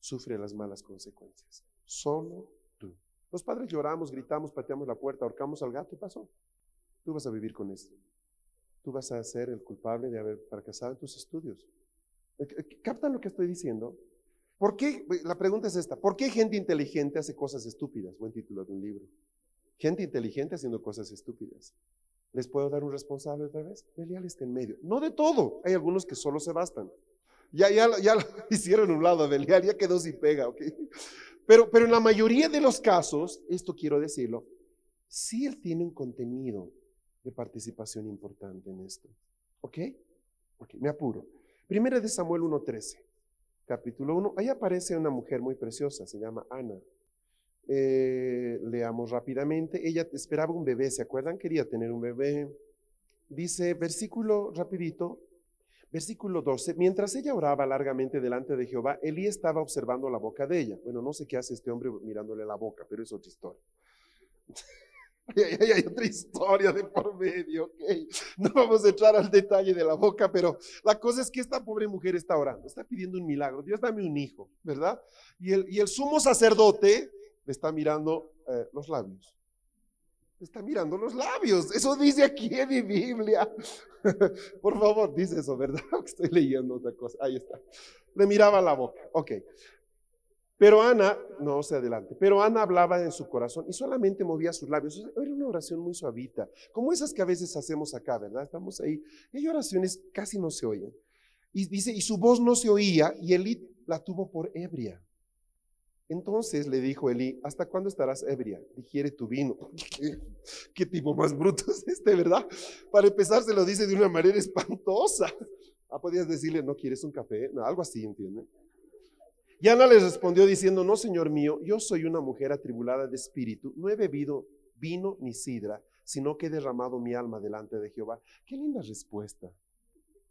sufre las malas consecuencias. Solo tú. Los padres lloramos, gritamos, pateamos la puerta, ahorcamos al gato y pasó. Tú vas a vivir con esto. Tú vas a ser el culpable de haber fracasado en tus estudios. Eh, eh, ¿Captan lo que estoy diciendo? ¿Por qué? La pregunta es esta. ¿Por qué gente inteligente hace cosas estúpidas? Buen título de un libro. Gente inteligente haciendo cosas estúpidas. ¿Les puedo dar un responsable otra vez? Belial está en medio. No de todo. Hay algunos que solo se bastan. Ya, ya, ya lo hicieron un lado a Belial, ya quedó sin pega, ¿ok? Pero, pero en la mayoría de los casos, esto quiero decirlo, sí él tiene un contenido de participación importante en esto. ¿Ok? Me apuro. Primera de Samuel 1.13, capítulo 1. Ahí aparece una mujer muy preciosa, se llama Ana. Eh, leamos rápidamente. Ella esperaba un bebé, ¿se acuerdan? Quería tener un bebé. Dice, versículo rapidito, Versículo 12. Mientras ella oraba largamente delante de Jehová, Elí estaba observando la boca de ella. Bueno, no sé qué hace este hombre mirándole la boca, pero es otra historia. Hay, otra historia de por medio, ok. No vamos a entrar al detalle de la boca, pero la cosa es que esta pobre mujer está orando, está pidiendo un milagro. Dios dame un hijo, ¿verdad? Y el, sumo sacerdote le está mirando eh, los labios. Está mirando los labios. Eso dice aquí en mi Biblia. por favor, dice eso, ¿verdad? Estoy leyendo otra cosa. Ahí está. Le miraba la boca. Ok. Pero Ana, no se adelante, pero Ana hablaba en su corazón y solamente movía sus labios. Era una oración muy suavita, como esas que a veces hacemos acá, ¿verdad? Estamos ahí. Y hay oraciones casi no se oyen. Y dice, y su voz no se oía y Elí la tuvo por ebria. Entonces le dijo Elí, ¿hasta cuándo estarás ebria? Digiere tu vino. ¿Qué, tipo más bruto es este, verdad? Para empezar se lo dice de una manera espantosa. Ah, podías decirle, ¿no quieres un café? No, algo así, ¿entienden? Y Ana les respondió diciendo, no, Señor mío, yo soy una mujer atribulada de espíritu, no he bebido vino ni sidra, sino que he derramado mi alma delante de Jehová. Qué linda respuesta.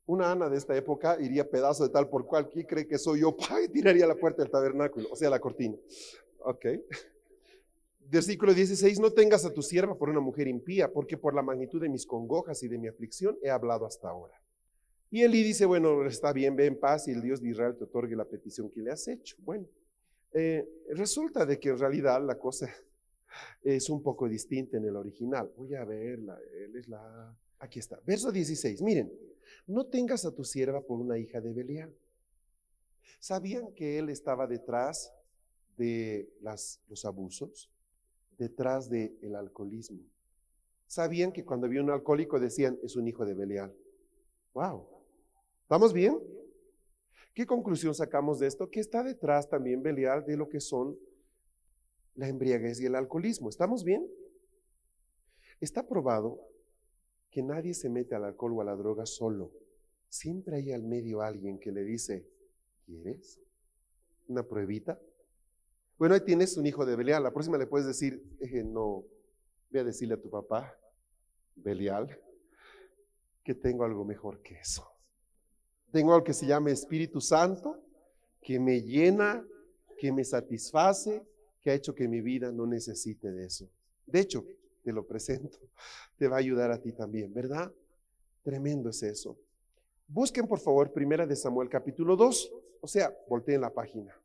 Una Ana de esta época iría pedazo de tal por cual, ¿quién cree que soy yo? Tiraría la puerta del tabernáculo, o sea, la cortina. Ok. Versículo 16, no tengas a tu sierva por una mujer impía, porque por la magnitud de mis congojas y de mi aflicción he hablado hasta ahora. Y Eli dice, bueno, está bien, ve en paz y el Dios de Israel te otorgue la petición que le has hecho. Bueno, eh, resulta de que en realidad la cosa es un poco distinta en el original. Voy a verla, él es la... Aquí está, verso 16, miren, no tengas a tu sierva por una hija de Belial. ¿Sabían que él estaba detrás de los abusos? Detrás del el alcoholismo. ¿Sabían que cuando había un alcohólico decían, es un hijo de Belial? ¡Wow! ¿Estamos bien? ¿Qué conclusión sacamos de esto? Que está detrás también Belial de lo que son la embriaguez y el alcoholismo. ¿Estamos bien? Está probado que nadie se mete al alcohol o a la droga solo. Siempre hay al medio alguien que le dice, ¿quieres? ¿Una pruebita? Bueno, ahí tienes un hijo de Belial. La próxima le puedes decir, eh, no, voy a decirle a tu papá, Belial, que tengo algo mejor que eso. Tengo algo que se llama Espíritu Santo, que me llena, que me satisface, que ha hecho que mi vida no necesite de eso. De hecho, te lo presento, te va a ayudar a ti también, ¿verdad? Tremendo es eso. Busquen por favor Primera de Samuel capítulo 2, o sea, volteen la página.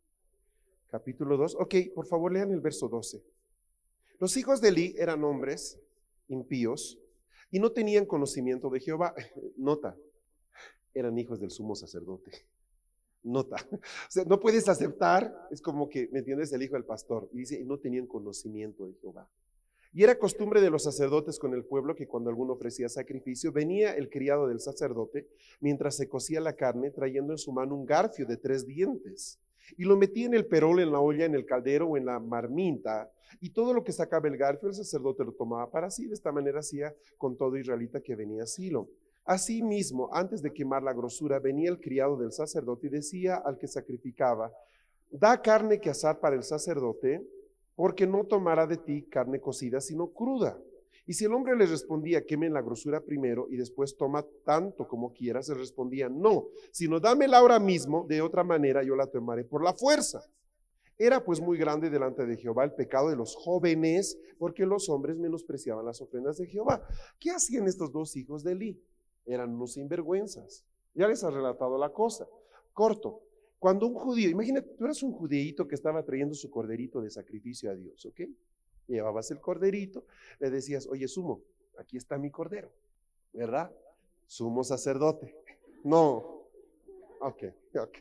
Capítulo 2, ok, por favor lean el verso 12. Los hijos de Eli eran hombres impíos y no tenían conocimiento de Jehová. Nota, eran hijos del sumo sacerdote. Nota. O sea, no puedes aceptar, es como que, ¿me entiendes? El hijo del pastor. Y dice, no tenían conocimiento de Jehová. Y era costumbre de los sacerdotes con el pueblo que cuando alguno ofrecía sacrificio, venía el criado del sacerdote mientras se cocía la carne, trayendo en su mano un garfio de tres dientes. Y lo metía en el perol, en la olla, en el caldero o en la marminta. Y todo lo que sacaba el garfio, el sacerdote lo tomaba para sí. De esta manera hacía con todo israelita que venía a Silo. Asimismo, antes de quemar la grosura, venía el criado del sacerdote y decía al que sacrificaba, da carne que asar para el sacerdote, porque no tomará de ti carne cocida, sino cruda. Y si el hombre le respondía, quemen la grosura primero y después toma tanto como quieras, se respondía, no, sino dámela ahora mismo, de otra manera yo la tomaré por la fuerza. Era pues muy grande delante de Jehová el pecado de los jóvenes, porque los hombres menospreciaban las ofrendas de Jehová. ¿Qué hacían estos dos hijos de Eli? eran unos sinvergüenzas. Ya les ha relatado la cosa. Corto. Cuando un judío, imagínate, tú eras un judeíto que estaba trayendo su corderito de sacrificio a Dios, ¿ok? Llevabas el corderito, le decías, oye, sumo, aquí está mi cordero, ¿verdad? Sumo sacerdote. No, Ok, ok.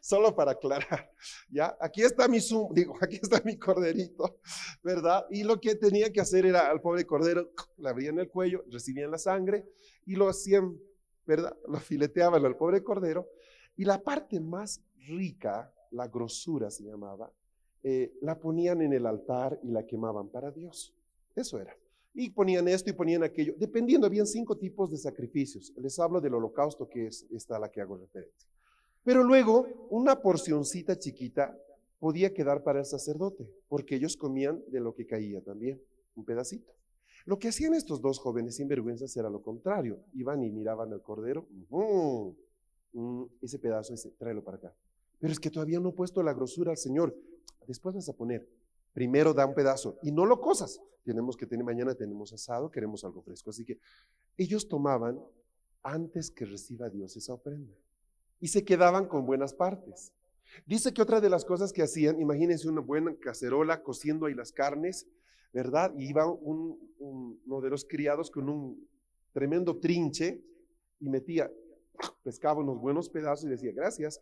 Solo para aclarar. Ya, aquí está mi sumo, digo, aquí está mi corderito, ¿verdad? Y lo que tenía que hacer era al pobre cordero, le abrían el cuello, recibían la sangre y lo hacían, ¿verdad? Lo fileteaban al pobre cordero. Y la parte más rica, la grosura se llamaba, eh, la ponían en el altar y la quemaban para Dios. Eso era. Y ponían esto y ponían aquello. Dependiendo, habían cinco tipos de sacrificios. Les hablo del holocausto, que es esta a la que hago referencia. Pero luego, una porcioncita chiquita podía quedar para el sacerdote, porque ellos comían de lo que caía también, un pedacito. Lo que hacían estos dos jóvenes sinvergüenzas era lo contrario. Iban y miraban al cordero. Mm, ese pedazo, ese, tráelo para acá. Pero es que todavía no he puesto la grosura al Señor. Después vas a poner. Primero da un pedazo y no lo cosas. Tenemos que tener, mañana tenemos asado, queremos algo fresco. Así que ellos tomaban antes que reciba Dios esa ofrenda y se quedaban con buenas partes. Dice que otra de las cosas que hacían, imagínense una buena cacerola cociendo ahí las carnes, ¿verdad? Y iba uno de los criados con un tremendo trinche y metía, pescaba unos buenos pedazos y decía, gracias.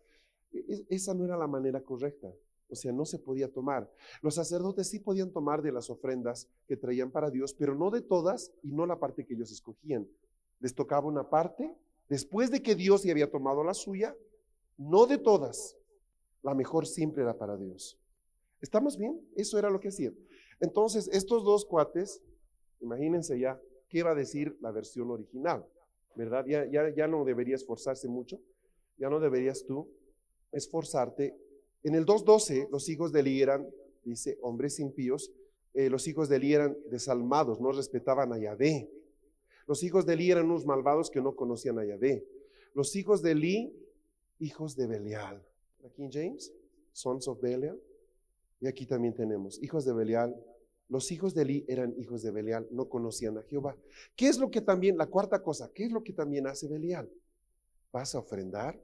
E, esa no era la manera correcta. O sea, no se podía tomar. Los sacerdotes sí podían tomar de las ofrendas que traían para Dios, pero no de todas y no la parte que ellos escogían. Les tocaba una parte después de que Dios ya había tomado la suya, no de todas. La mejor siempre era para Dios. ¿Estamos bien? Eso era lo que hacían. Entonces, estos dos cuates, imagínense ya, ¿qué va a decir la versión original? ¿Verdad? Ya, ya, ya no deberías esforzarse mucho, ya no deberías tú esforzarte. En el 2.12, los hijos de Eli eran, dice, hombres impíos, eh, los hijos de Eli eran desalmados, no respetaban a Yahvé. Los hijos de Eli eran unos malvados que no conocían a Yahvé. Los hijos de Eli, hijos de Belial. Aquí en James, sons of Belial. Y aquí también tenemos hijos de Belial. Los hijos de Eli eran hijos de Belial, no conocían a Jehová. ¿Qué es lo que también, la cuarta cosa, qué es lo que también hace Belial? ¿Vas a ofrendar?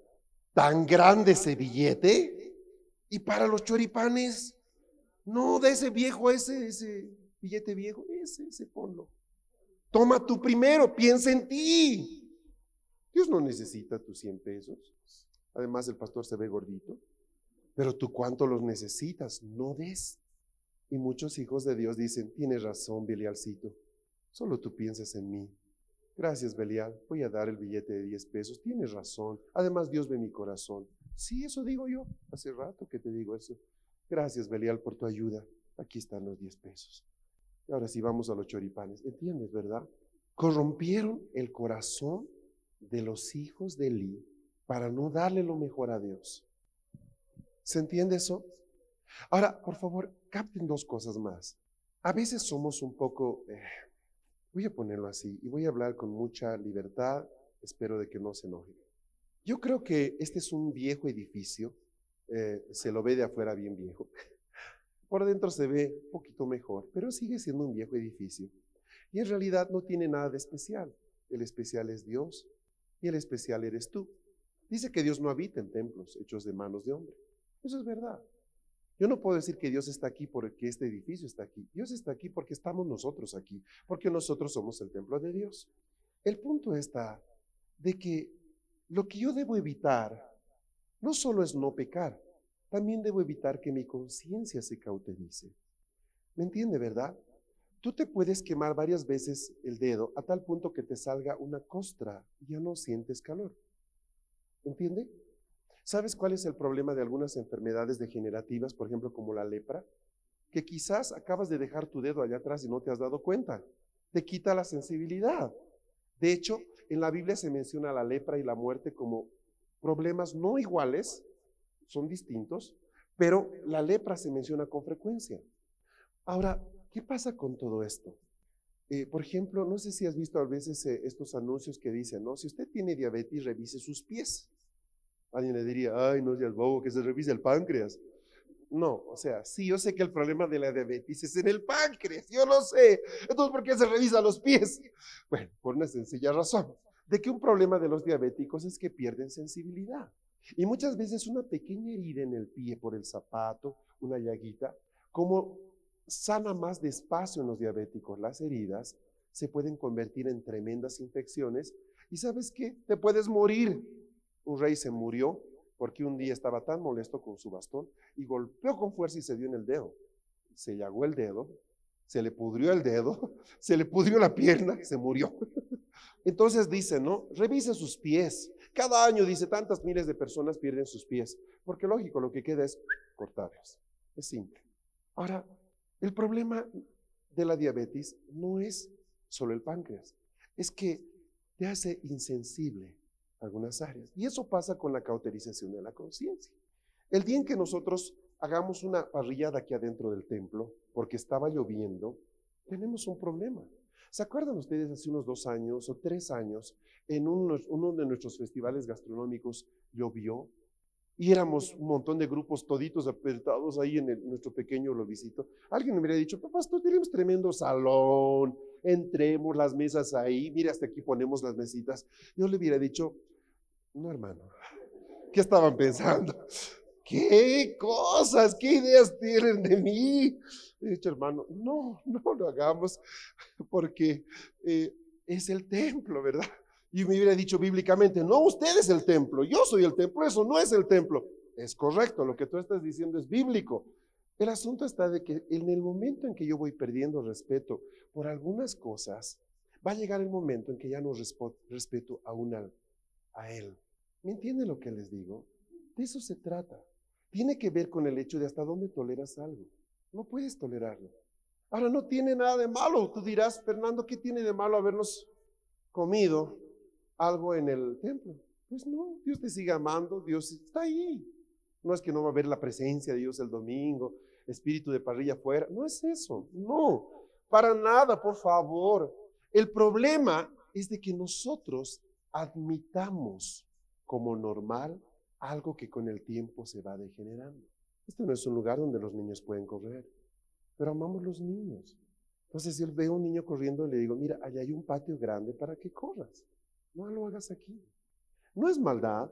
¿Tan grande ese billete? ¿Y para los choripanes? No, de ese viejo, ese, ese billete viejo, ese, ese ponlo. Toma tú primero, piensa en ti. Dios no necesita tus 100 pesos. Además, el pastor se ve gordito. Pero tú cuánto los necesitas, no des. Y muchos hijos de Dios dicen, tienes razón, Belialcito. Solo tú piensas en mí. Gracias, Belial. Voy a dar el billete de 10 pesos. Tienes razón. Además, Dios ve mi corazón. Sí, eso digo yo. Hace rato que te digo eso. Gracias, Belial, por tu ayuda. Aquí están los 10 pesos. Ahora sí vamos a los choripanes. ¿Entiendes, verdad? Corrompieron el corazón de los hijos de Eli para no darle lo mejor a Dios. ¿Se entiende eso? Ahora, por favor, capten dos cosas más. A veces somos un poco, eh, voy a ponerlo así, y voy a hablar con mucha libertad, espero de que no se enoje. Yo creo que este es un viejo edificio, eh, se lo ve de afuera bien viejo, por dentro se ve un poquito mejor, pero sigue siendo un viejo edificio. Y en realidad no tiene nada de especial. El especial es Dios y el especial eres tú. Dice que Dios no habita en templos hechos de manos de hombre. Eso es verdad. Yo no puedo decir que Dios está aquí porque este edificio está aquí. Dios está aquí porque estamos nosotros aquí, porque nosotros somos el templo de Dios. El punto está de que lo que yo debo evitar no solo es no pecar, también debo evitar que mi conciencia se cauterice. ¿Me entiende, verdad? Tú te puedes quemar varias veces el dedo a tal punto que te salga una costra y ya no sientes calor. ¿Entiende? ¿Sabes cuál es el problema de algunas enfermedades degenerativas, por ejemplo, como la lepra? Que quizás acabas de dejar tu dedo allá atrás y no te has dado cuenta. Te quita la sensibilidad. De hecho, en la Biblia se menciona la lepra y la muerte como problemas no iguales, son distintos, pero la lepra se menciona con frecuencia. Ahora, ¿qué pasa con todo esto? Eh, por ejemplo, no sé si has visto a veces eh, estos anuncios que dicen, ¿no? Si usted tiene diabetes, revise sus pies. Alguien le diría, ay, no seas bobo, que se revise el páncreas. No, o sea, sí, yo sé que el problema de la diabetes es en el páncreas, yo lo sé. Entonces, ¿por qué se revisa los pies? Bueno, por una sencilla razón, de que un problema de los diabéticos es que pierden sensibilidad. Y muchas veces una pequeña herida en el pie por el zapato, una llaguita, como sana más despacio en los diabéticos las heridas, se pueden convertir en tremendas infecciones. Y sabes qué? Te puedes morir. Un rey se murió porque un día estaba tan molesto con su bastón y golpeó con fuerza y se dio en el dedo. Se llagó el dedo, se le pudrió el dedo, se le pudrió la pierna se murió. Entonces dice, ¿no? Revise sus pies. Cada año, dice, tantas miles de personas pierden sus pies, porque lógico, lo que queda es cortarlos. Es simple. Ahora, el problema de la diabetes no es solo el páncreas, es que te hace insensible algunas áreas. Y eso pasa con la cauterización de la conciencia. El día en que nosotros hagamos una parrillada aquí adentro del templo, porque estaba lloviendo, tenemos un problema. ¿Se acuerdan ustedes hace unos dos años o tres años, en uno, de nuestros festivales gastronómicos llovió Y éramos un montón de grupos toditos apretados ahí en, nuestro pequeño lobicito. Alguien me hubiera dicho, papá, esto tenemos tremendo salón, entremos las mesas ahí, mire, hasta aquí ponemos las mesitas. Yo le hubiera dicho, no, hermano, ¿qué estaban pensando? ¿Qué cosas, qué ideas tienen de mí? He dicho, hermano, no, no lo hagamos porque eh, es el templo, ¿verdad? Y me hubiera dicho bíblicamente, no, usted es el templo, yo soy el templo, eso no es el templo. Es correcto, lo que tú estás diciendo es bíblico. El asunto está de que en el momento en que yo voy perdiendo respeto por algunas cosas, va a llegar el momento en que ya no respeto a una a él. ¿Me entienden lo que les digo? De eso se trata. Tiene que ver con el hecho de hasta dónde toleras algo. No puedes tolerarlo. Ahora no tiene nada de malo. Tú dirás, Fernando, ¿qué tiene de malo habernos comido algo en el templo. Pues no, Dios te sigue amando, Dios está ahí. No es que no va a haber la presencia de Dios el domingo, espíritu de parrilla afuera. No es eso, no, para nada, por favor. El problema es de que nosotros admitamos como normal algo que con el tiempo se va degenerando. Este no es un lugar donde los niños pueden correr, pero amamos los niños. Entonces, si yo veo a un niño corriendo, le digo, mira, allá hay un patio grande para que corras. No lo hagas aquí. No es maldad,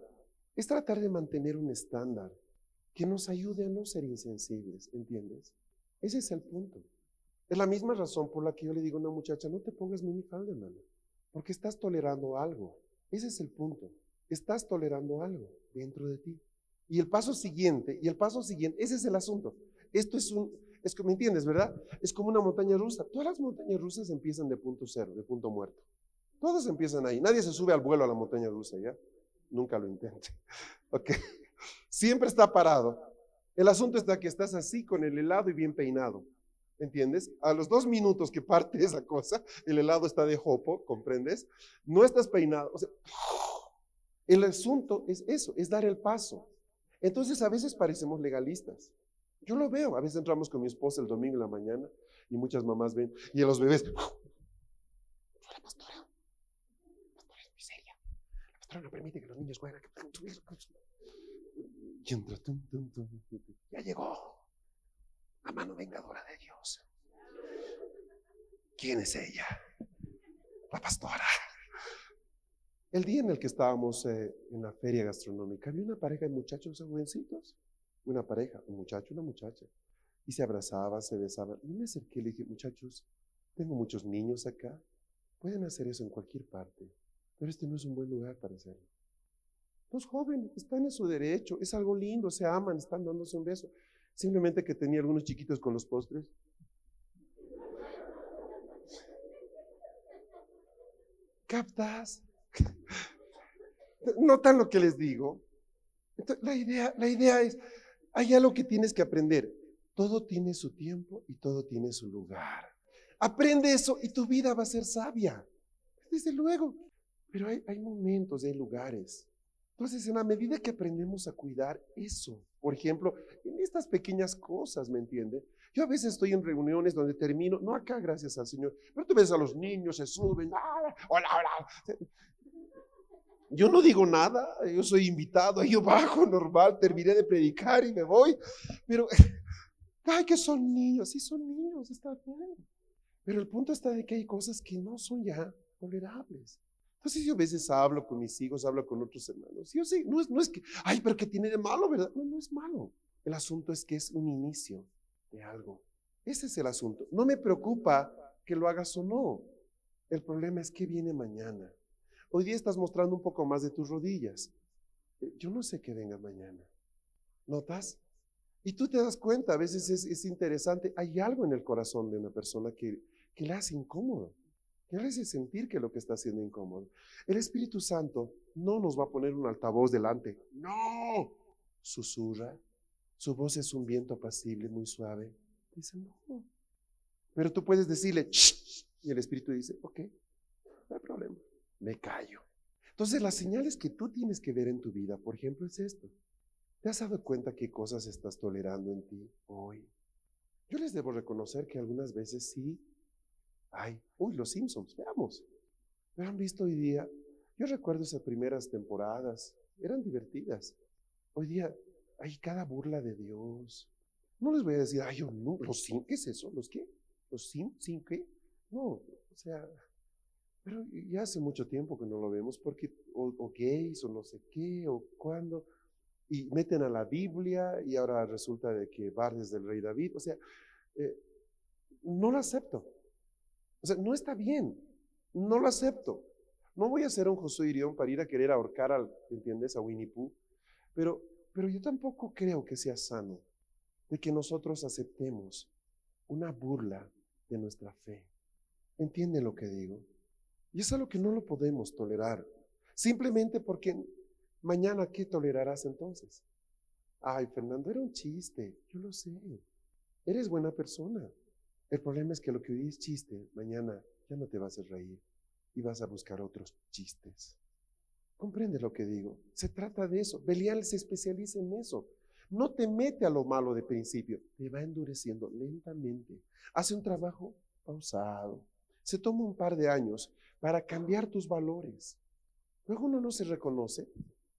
es tratar de mantener un estándar que nos ayude a no ser insensibles, ¿entiendes? Ese es el punto. Es la misma razón por la que yo le digo a una muchacha, no te pongas minifalda, hermano, porque estás tolerando algo. Ese es el punto. Estás tolerando algo dentro de ti. Y el paso siguiente, y el paso siguiente, ese es el asunto. Esto es un, es que, ¿me entiendes, verdad? Es como una montaña rusa. Todas las montañas rusas empiezan de punto cero, de punto muerto. Todos empiezan ahí. Nadie se sube al vuelo a la montaña rusa, ¿ya? Nunca lo intente. Ok. Siempre está parado. El asunto está que estás así con el helado y bien peinado. ¿Entiendes? A los dos minutos que parte esa cosa, el helado está de jopo, ¿comprendes? No estás peinado. El asunto es eso, es dar el paso. Entonces a veces parecemos legalistas. Yo lo veo. A veces entramos con mi esposa el domingo en la mañana y muchas mamás ven. Y a los bebés, la pastora, no permite que los niños jueguen. Y ya llegó la mano vengadora de Dios. ¿Quién es ella? La pastora. El día en el que estábamos eh, en la feria gastronómica, había una pareja de muchachos jovencitos. Una pareja, un muchacho una muchacha. Y se abrazaban, se besaban. Y me acerqué y le dije, muchachos, tengo muchos niños acá. Pueden hacer eso en cualquier parte. Pero este no es un buen lugar para hacerlo. Los jóvenes están en su derecho, es algo lindo, se aman, están dándose un beso. Simplemente que tenía algunos chiquitos con los postres. ¿Captas? ¿Notan lo que les digo? la, idea, la idea es, hay algo que tienes que aprender. Todo tiene su tiempo y todo tiene su lugar. Aprende eso y tu vida va a ser sabia. Desde luego. Pero hay, hay momentos, hay lugares. Entonces, en la medida que aprendemos a cuidar eso, por ejemplo, en estas pequeñas cosas, ¿me entiende? Yo a veces estoy en reuniones donde termino, no acá, gracias al Señor, pero tú ves a los niños, se suben, hola, hola. Yo no digo nada, yo soy invitado, yo bajo normal, terminé de predicar y me voy, pero, ay, que son niños, sí son niños, está bien. Pero el punto está de que hay cosas que no son ya tolerables. Entonces yo a veces hablo con mis hijos, hablo con otros hermanos. Yo sí, no es, no es que, ay, pero que tiene de malo, ¿verdad? No, no es malo. El asunto es que es un inicio de algo. Ese es el asunto. No me preocupa que lo hagas o no. El problema es que viene mañana. Hoy día estás mostrando un poco más de tus rodillas. Eh, yo no sé qué venga mañana. ¿Notas? Y tú te das cuenta, a veces es, interesante, hay algo en el corazón de una persona que, que le hace incómodo que hace sentir que lo que está haciendo incómodo. El Espíritu Santo no nos va a poner un altavoz delante. No. Susurra. Su voz es un viento apacible, muy suave. Dice, no. Pero tú puedes decirle, y el Espíritu dice, ok, no hay problema. Me callo. Entonces, las señales que tú tienes que ver en tu vida, por ejemplo, es esto. ¿Te has dado cuenta qué cosas estás tolerando en ti hoy? Yo les debo reconocer que algunas veces sí Ay, uy, los Simpsons, veamos. ¿Me han visto hoy día? Yo recuerdo esas primeras temporadas, eran divertidas. Hoy día hay cada burla de Dios. No les voy a decir, ay, yo no, los sin, ¿qué es eso? ¿Los qué? ¿Los sin, sin qué? No, o sea, pero ya hace mucho tiempo que no lo vemos porque, o, gays, o no sé qué, o cuándo, y meten a la Biblia y ahora resulta de que Bardes del rey David, o sea, eh, no lo acepto. O sea, no está bien, no lo acepto. No voy a ser un Josué Irión para ir a querer ahorcar al, ¿entiendes? A Winnie Pooh, pero, pero yo tampoco creo que sea sano de que nosotros aceptemos una burla de nuestra fe. ¿Entiende lo que digo? Y es algo que no lo podemos tolerar. Simplemente porque mañana, ¿qué tolerarás entonces? Ay, Fernando, era un chiste. Yo lo sé. Eres buena persona. El problema es que lo que hoy es chiste, mañana ya no te vas a reír y vas a buscar otros chistes. ¿Comprende lo que digo? Se trata de eso. Belial se especializa en eso. No te mete a lo malo de principio, te va endureciendo lentamente. Hace un trabajo pausado. Se toma un par de años para cambiar tus valores. Luego uno no se reconoce.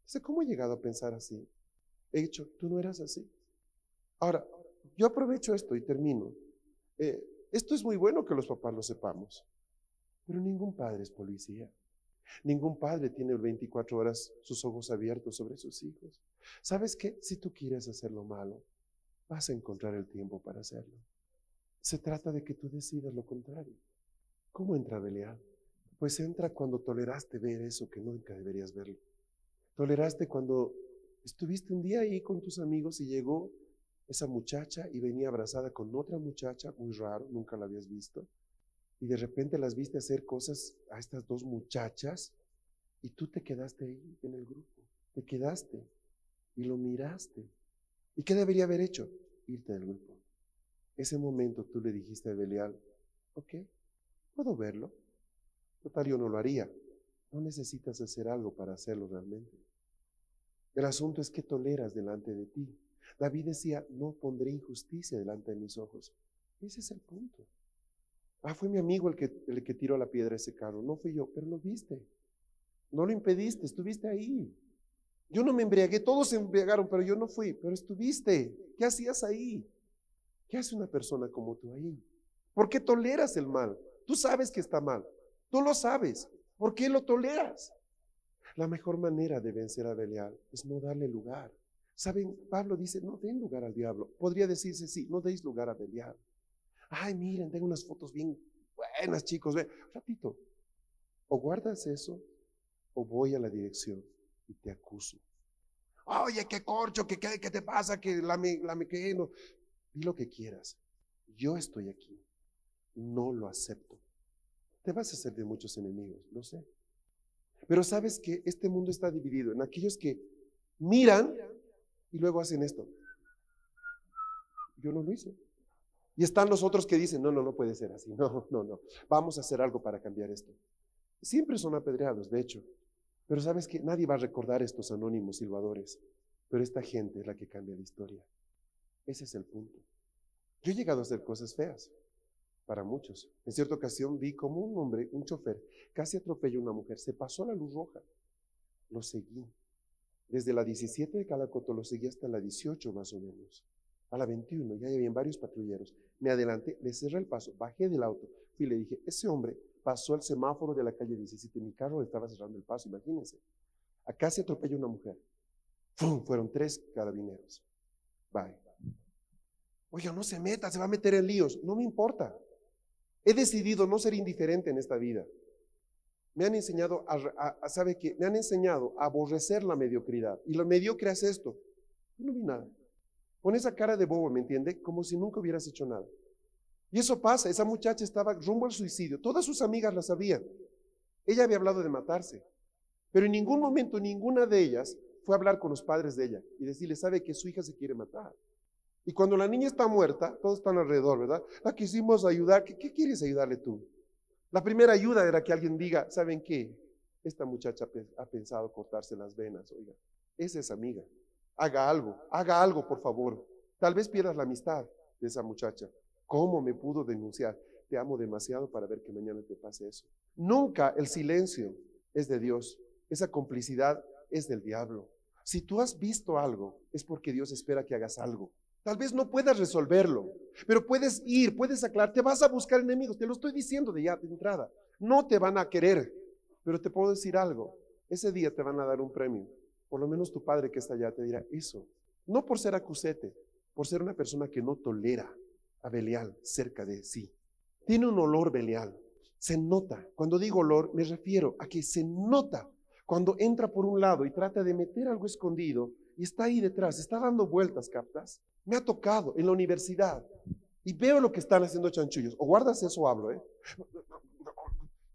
Dice, ¿cómo he llegado a pensar así? He dicho, tú no eras así. Ahora, yo aprovecho esto y termino. Eh, esto es muy bueno que los papás lo sepamos, pero ningún padre es policía. Ningún padre tiene 24 horas sus ojos abiertos sobre sus hijos. ¿Sabes qué? Si tú quieres hacer lo malo, vas a encontrar el tiempo para hacerlo. Se trata de que tú decidas lo contrario. ¿Cómo entra Belial? Pues entra cuando toleraste ver eso que nunca deberías verlo. Toleraste cuando estuviste un día ahí con tus amigos y llegó esa muchacha y venía abrazada con otra muchacha, muy raro, nunca la habías visto y de repente las viste hacer cosas a estas dos muchachas y tú te quedaste ahí en el grupo, te quedaste y lo miraste. ¿Y qué debería haber hecho? Irte del grupo. Ese momento tú le dijiste a Belial, ok, puedo verlo. Total, yo no lo haría. No necesitas hacer algo para hacerlo realmente. El asunto es que toleras delante de ti. David decía, no pondré injusticia delante de mis ojos. Ese es el punto. Ah, fue mi amigo el que, el que tiró la piedra a ese carro. No fui yo, pero lo viste. No lo impediste, estuviste ahí. Yo no me embriagué, todos se embriagaron, pero yo no fui, pero estuviste. ¿Qué hacías ahí? ¿Qué hace una persona como tú ahí? ¿Por qué toleras el mal? Tú sabes que está mal. Tú lo sabes. ¿Por qué lo toleras? La mejor manera de vencer a Belial es no darle lugar. ¿Saben? Pablo dice, no den lugar al diablo. Podría decirse, sí, no deis lugar a Belial. Ay, miren, tengo unas fotos bien buenas, chicos. Ve. O guardas eso, o voy a la dirección y te acuso. Oye, qué corcho, qué, qué, te pasa, que la me, la que no. Di lo que quieras. Yo estoy aquí. No lo acepto. Te vas a hacer de muchos enemigos, lo sé. Pero sabes que este mundo está dividido en aquellos que miran y luego hacen esto. Yo no lo hice. Y están los otros que dicen, no, no, no puede ser así, no, no, no, vamos a hacer algo para cambiar esto. Siempre son apedreados, de hecho, pero sabes que nadie va a recordar estos anónimos silbadores, pero esta gente es la que cambia la historia. Ese es el punto. Yo he llegado a hacer cosas feas para muchos. En cierta ocasión vi como un hombre, un chofer, casi atropelló a una mujer, se pasó la luz roja, lo seguí. Desde la 17 de Calacoto lo seguí hasta la 18 más o menos. A la 21 ya habían varios patrulleros. Me adelanté, le cerré el paso, bajé del auto, y le dije, ese hombre pasó el semáforo de la calle 17, mi carro le estaba cerrando el paso, imagínense. Acá se atropelló una mujer. Fueron tres carabineros. Bye. Oiga, no se meta, se va a meter en líos. No me importa. He decidido no ser indiferente en esta vida. Me han enseñado a, ¿sabe qué? Me han enseñado a aborrecer la mediocridad. Y lo mediocre es esto. Yo no vi nada. Con esa cara de bobo, ¿me entiende? Como si nunca hubieras hecho nada. Y eso pasa, esa muchacha estaba rumbo al suicidio. Todas sus amigas la sabían. Ella había hablado de matarse. Pero en ningún momento ninguna de ellas fue a hablar con los padres de ella y decirle, sabe que su hija se quiere matar. Y cuando la niña está muerta, todos están alrededor, ¿verdad? La quisimos ayudar. ¿Qué, qué quieres ayudarle tú? La primera ayuda era que alguien diga, ¿saben qué? Esta muchacha ha pensado cortarse las venas, oiga. Esa es amiga haga algo, haga algo, por favor. Tal vez pierdas la amistad de esa muchacha. ¿Cómo me pudo denunciar? Te amo demasiado para ver que mañana te pase eso. Nunca el silencio es de Dios. Esa complicidad es del diablo. Si tú has visto algo, es porque Dios espera que hagas algo. Tal vez no puedas resolverlo, pero puedes ir, puedes aclarar, te vas a buscar enemigos, te lo estoy diciendo de ya de entrada. No te van a querer, pero te puedo decir algo, ese día te van a dar un premio. Por lo menos tu padre que está allá te dirá eso. No por ser acusete, por ser una persona que no tolera a Belial cerca de sí. Tiene un olor Belial. Se nota. Cuando digo olor, me refiero a que se nota cuando entra por un lado y trata de meter algo escondido y está ahí detrás, está dando vueltas, ¿captas? Me ha tocado en la universidad y veo lo que están haciendo chanchullos. O guardas eso hablo, ¿eh?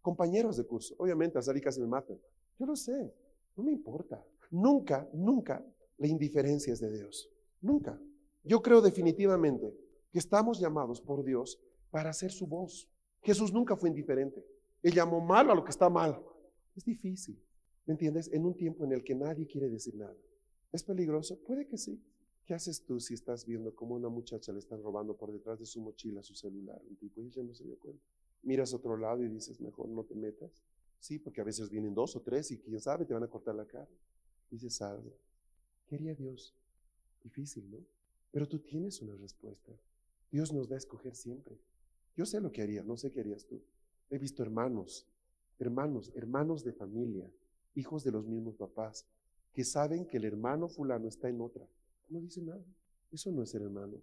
Compañeros de curso, obviamente a salir casi me matan. Yo lo sé, no me importa. Nunca, nunca la indiferencia es de Dios. Nunca. Yo creo definitivamente que estamos llamados por Dios para hacer su voz. Jesús nunca fue indiferente. Él llamó mal a lo que está mal. Es difícil, ¿me entiendes? En un tiempo en el que nadie quiere decir nada. ¿Es peligroso? Puede que sí. ¿Qué haces tú si estás viendo cómo una muchacha le están robando por detrás de su mochila su celular? Un tipo y ella no se dio cuenta. Miras otro lado y dices, mejor no te metas. Sí, porque a veces vienen dos o tres y quién sabe, te van a cortar la cara. Dices algo. Quería Dios. Difícil, ¿no? Pero tú tienes una respuesta. Dios nos da a escoger siempre. Yo sé lo que haría, no sé qué harías tú. He visto hermanos, hermanos, hermanos de familia, hijos de los mismos papás, que saben que el hermano fulano está en otra. No dice nada. Eso no es ser hermano.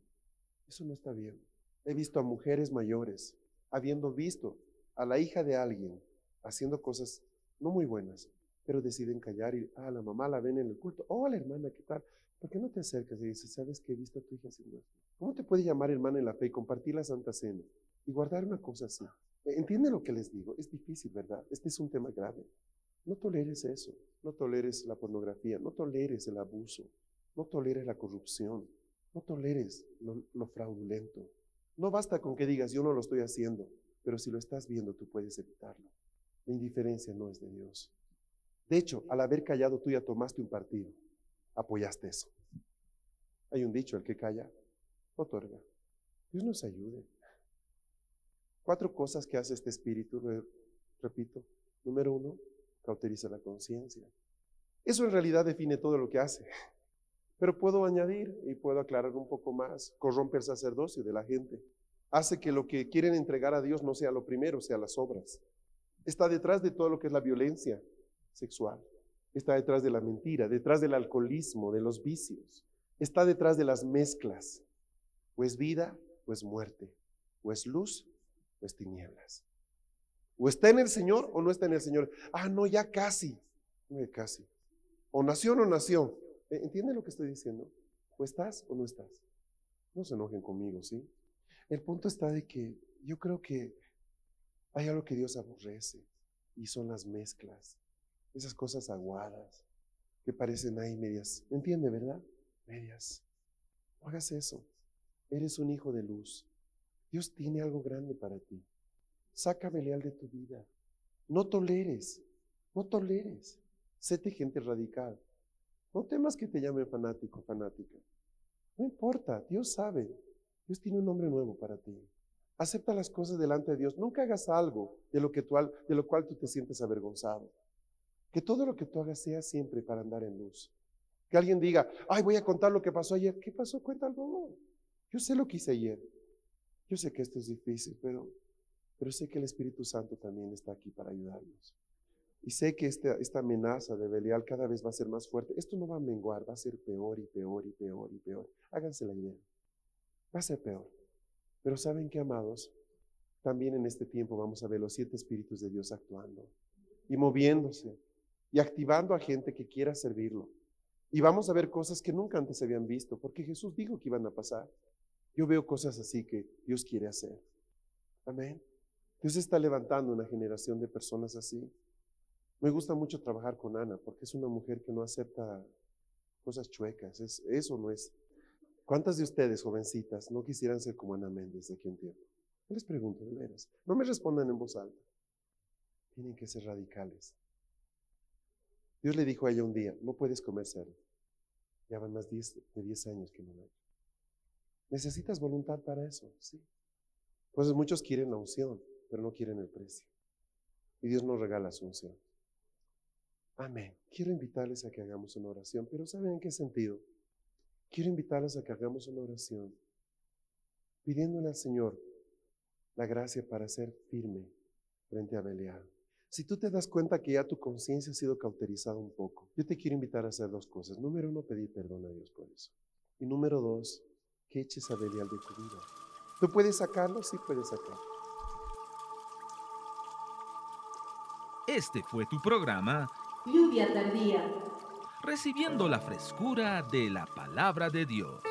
Eso no está bien. He visto a mujeres mayores, habiendo visto a la hija de alguien haciendo cosas no muy buenas, pero deciden callar y, ah, la mamá la ven en el culto. Oh, la hermana, ¿qué tal? ¿Por qué no te acercas y dices, sabes que he visto a tu hija haciendo esto? ¿Cómo te puede llamar hermana en la fe y compartir la Santa Cena y guardar una cosa así? ¿Entienden lo que les digo? Es difícil, ¿verdad? Este es un tema grave. No toleres eso, no toleres la pornografía, no toleres el abuso, no toleres la corrupción, no toleres lo, fraudulento. No basta con que digas, yo no lo estoy haciendo, pero si lo estás viendo, tú puedes evitarlo. La indiferencia no es de Dios. De hecho, al haber callado, tú ya tomaste un partido, apoyaste eso. Hay un dicho, el que calla, otorga. Dios nos ayude. Cuatro cosas que hace este espíritu, repito. Número uno, cauteriza la conciencia. Eso en realidad define todo lo que hace. Pero puedo añadir y puedo aclarar un poco más. Corrompe el sacerdocio de la gente. Hace que lo que quieren entregar a Dios no sea lo primero, sea las obras. Está detrás de todo lo que es la violencia sexual. Está detrás de la mentira, detrás del alcoholismo, de los vicios. Está detrás de las mezclas. O es vida o es muerte. O es luz o es tinieblas. O está en el Señor o no está en el Señor. Ah, no, ya casi. No, casi. O nació o no nació. ¿E, ¿Entienden lo que estoy diciendo? O estás o no estás. No se enojen conmigo, ¿sí? El punto está de que yo creo que hay algo que Dios aborrece y son las mezclas, esas cosas aguadas que parecen ahí medias. ¿Entiende, verdad? Medias. No hagas eso. Eres un hijo de luz. Dios tiene algo grande para ti. Saca Belial de tu vida. No toleres, no toleres. Séte gente radical. No temas que te llamen fanático, fanática. No importa, Dios sabe. Dios tiene un nombre nuevo para ti. Acepta las cosas delante de Dios. Nunca hagas algo de lo, que tú, de lo cual tú te sientes avergonzado. Que todo lo que tú hagas sea siempre para andar en luz. Que alguien diga, ay, voy a contar lo que pasó ayer. ¿Qué pasó? Cuéntalo. Yo sé lo que hice ayer. Yo sé que esto es difícil, pero pero sé que el Espíritu Santo también está aquí para ayudarnos. Y sé que esta, esta amenaza de Belial cada vez va a ser más fuerte. Esto no va a menguar, va a ser peor y peor y peor y peor. Háganse la idea. Va a ser peor. Pero saben que, amados, también en este tiempo vamos a ver los siete espíritus de Dios actuando y moviéndose y activando a gente que quiera servirlo. Y vamos a ver cosas que nunca antes se habían visto, porque Jesús dijo que iban a pasar. Yo veo cosas así que Dios quiere hacer. Amén. Dios está levantando una generación de personas así. Me gusta mucho trabajar con Ana porque es una mujer que no acepta cosas chuecas. Es, eso no es. ¿Cuántas de ustedes, jovencitas, no quisieran ser como Ana Méndez de aquí en tiempo? les pregunto, de veras. No me respondan en voz alta. Tienen que ser radicales. Dios le dijo a ella un día, no puedes comer cerdo. Ya van más de 10 años que no lo Necesitas voluntad para eso, sí. Entonces muchos quieren la unción pero no quieren el precio. Y Dios nos regala su unción. Amén. Quiero invitarles a que hagamos una oración, pero ¿saben en qué sentido? Quiero invitarles a que hagamos una oración pidiéndole al Señor la gracia para ser firme frente a Belial. Si tú te das cuenta que ya tu conciencia ha sido cauterizada un poco, yo te quiero invitar a hacer dos cosas. Número uno, pedir perdón a Dios por eso. Y número dos, que eches a Belial de tu vida. ¿Tú puedes sacarlo? Sí, puedes sacarlo. Este fue tu programa Lluvia tardía. Recibiendo la frescura de la palabra de Dios.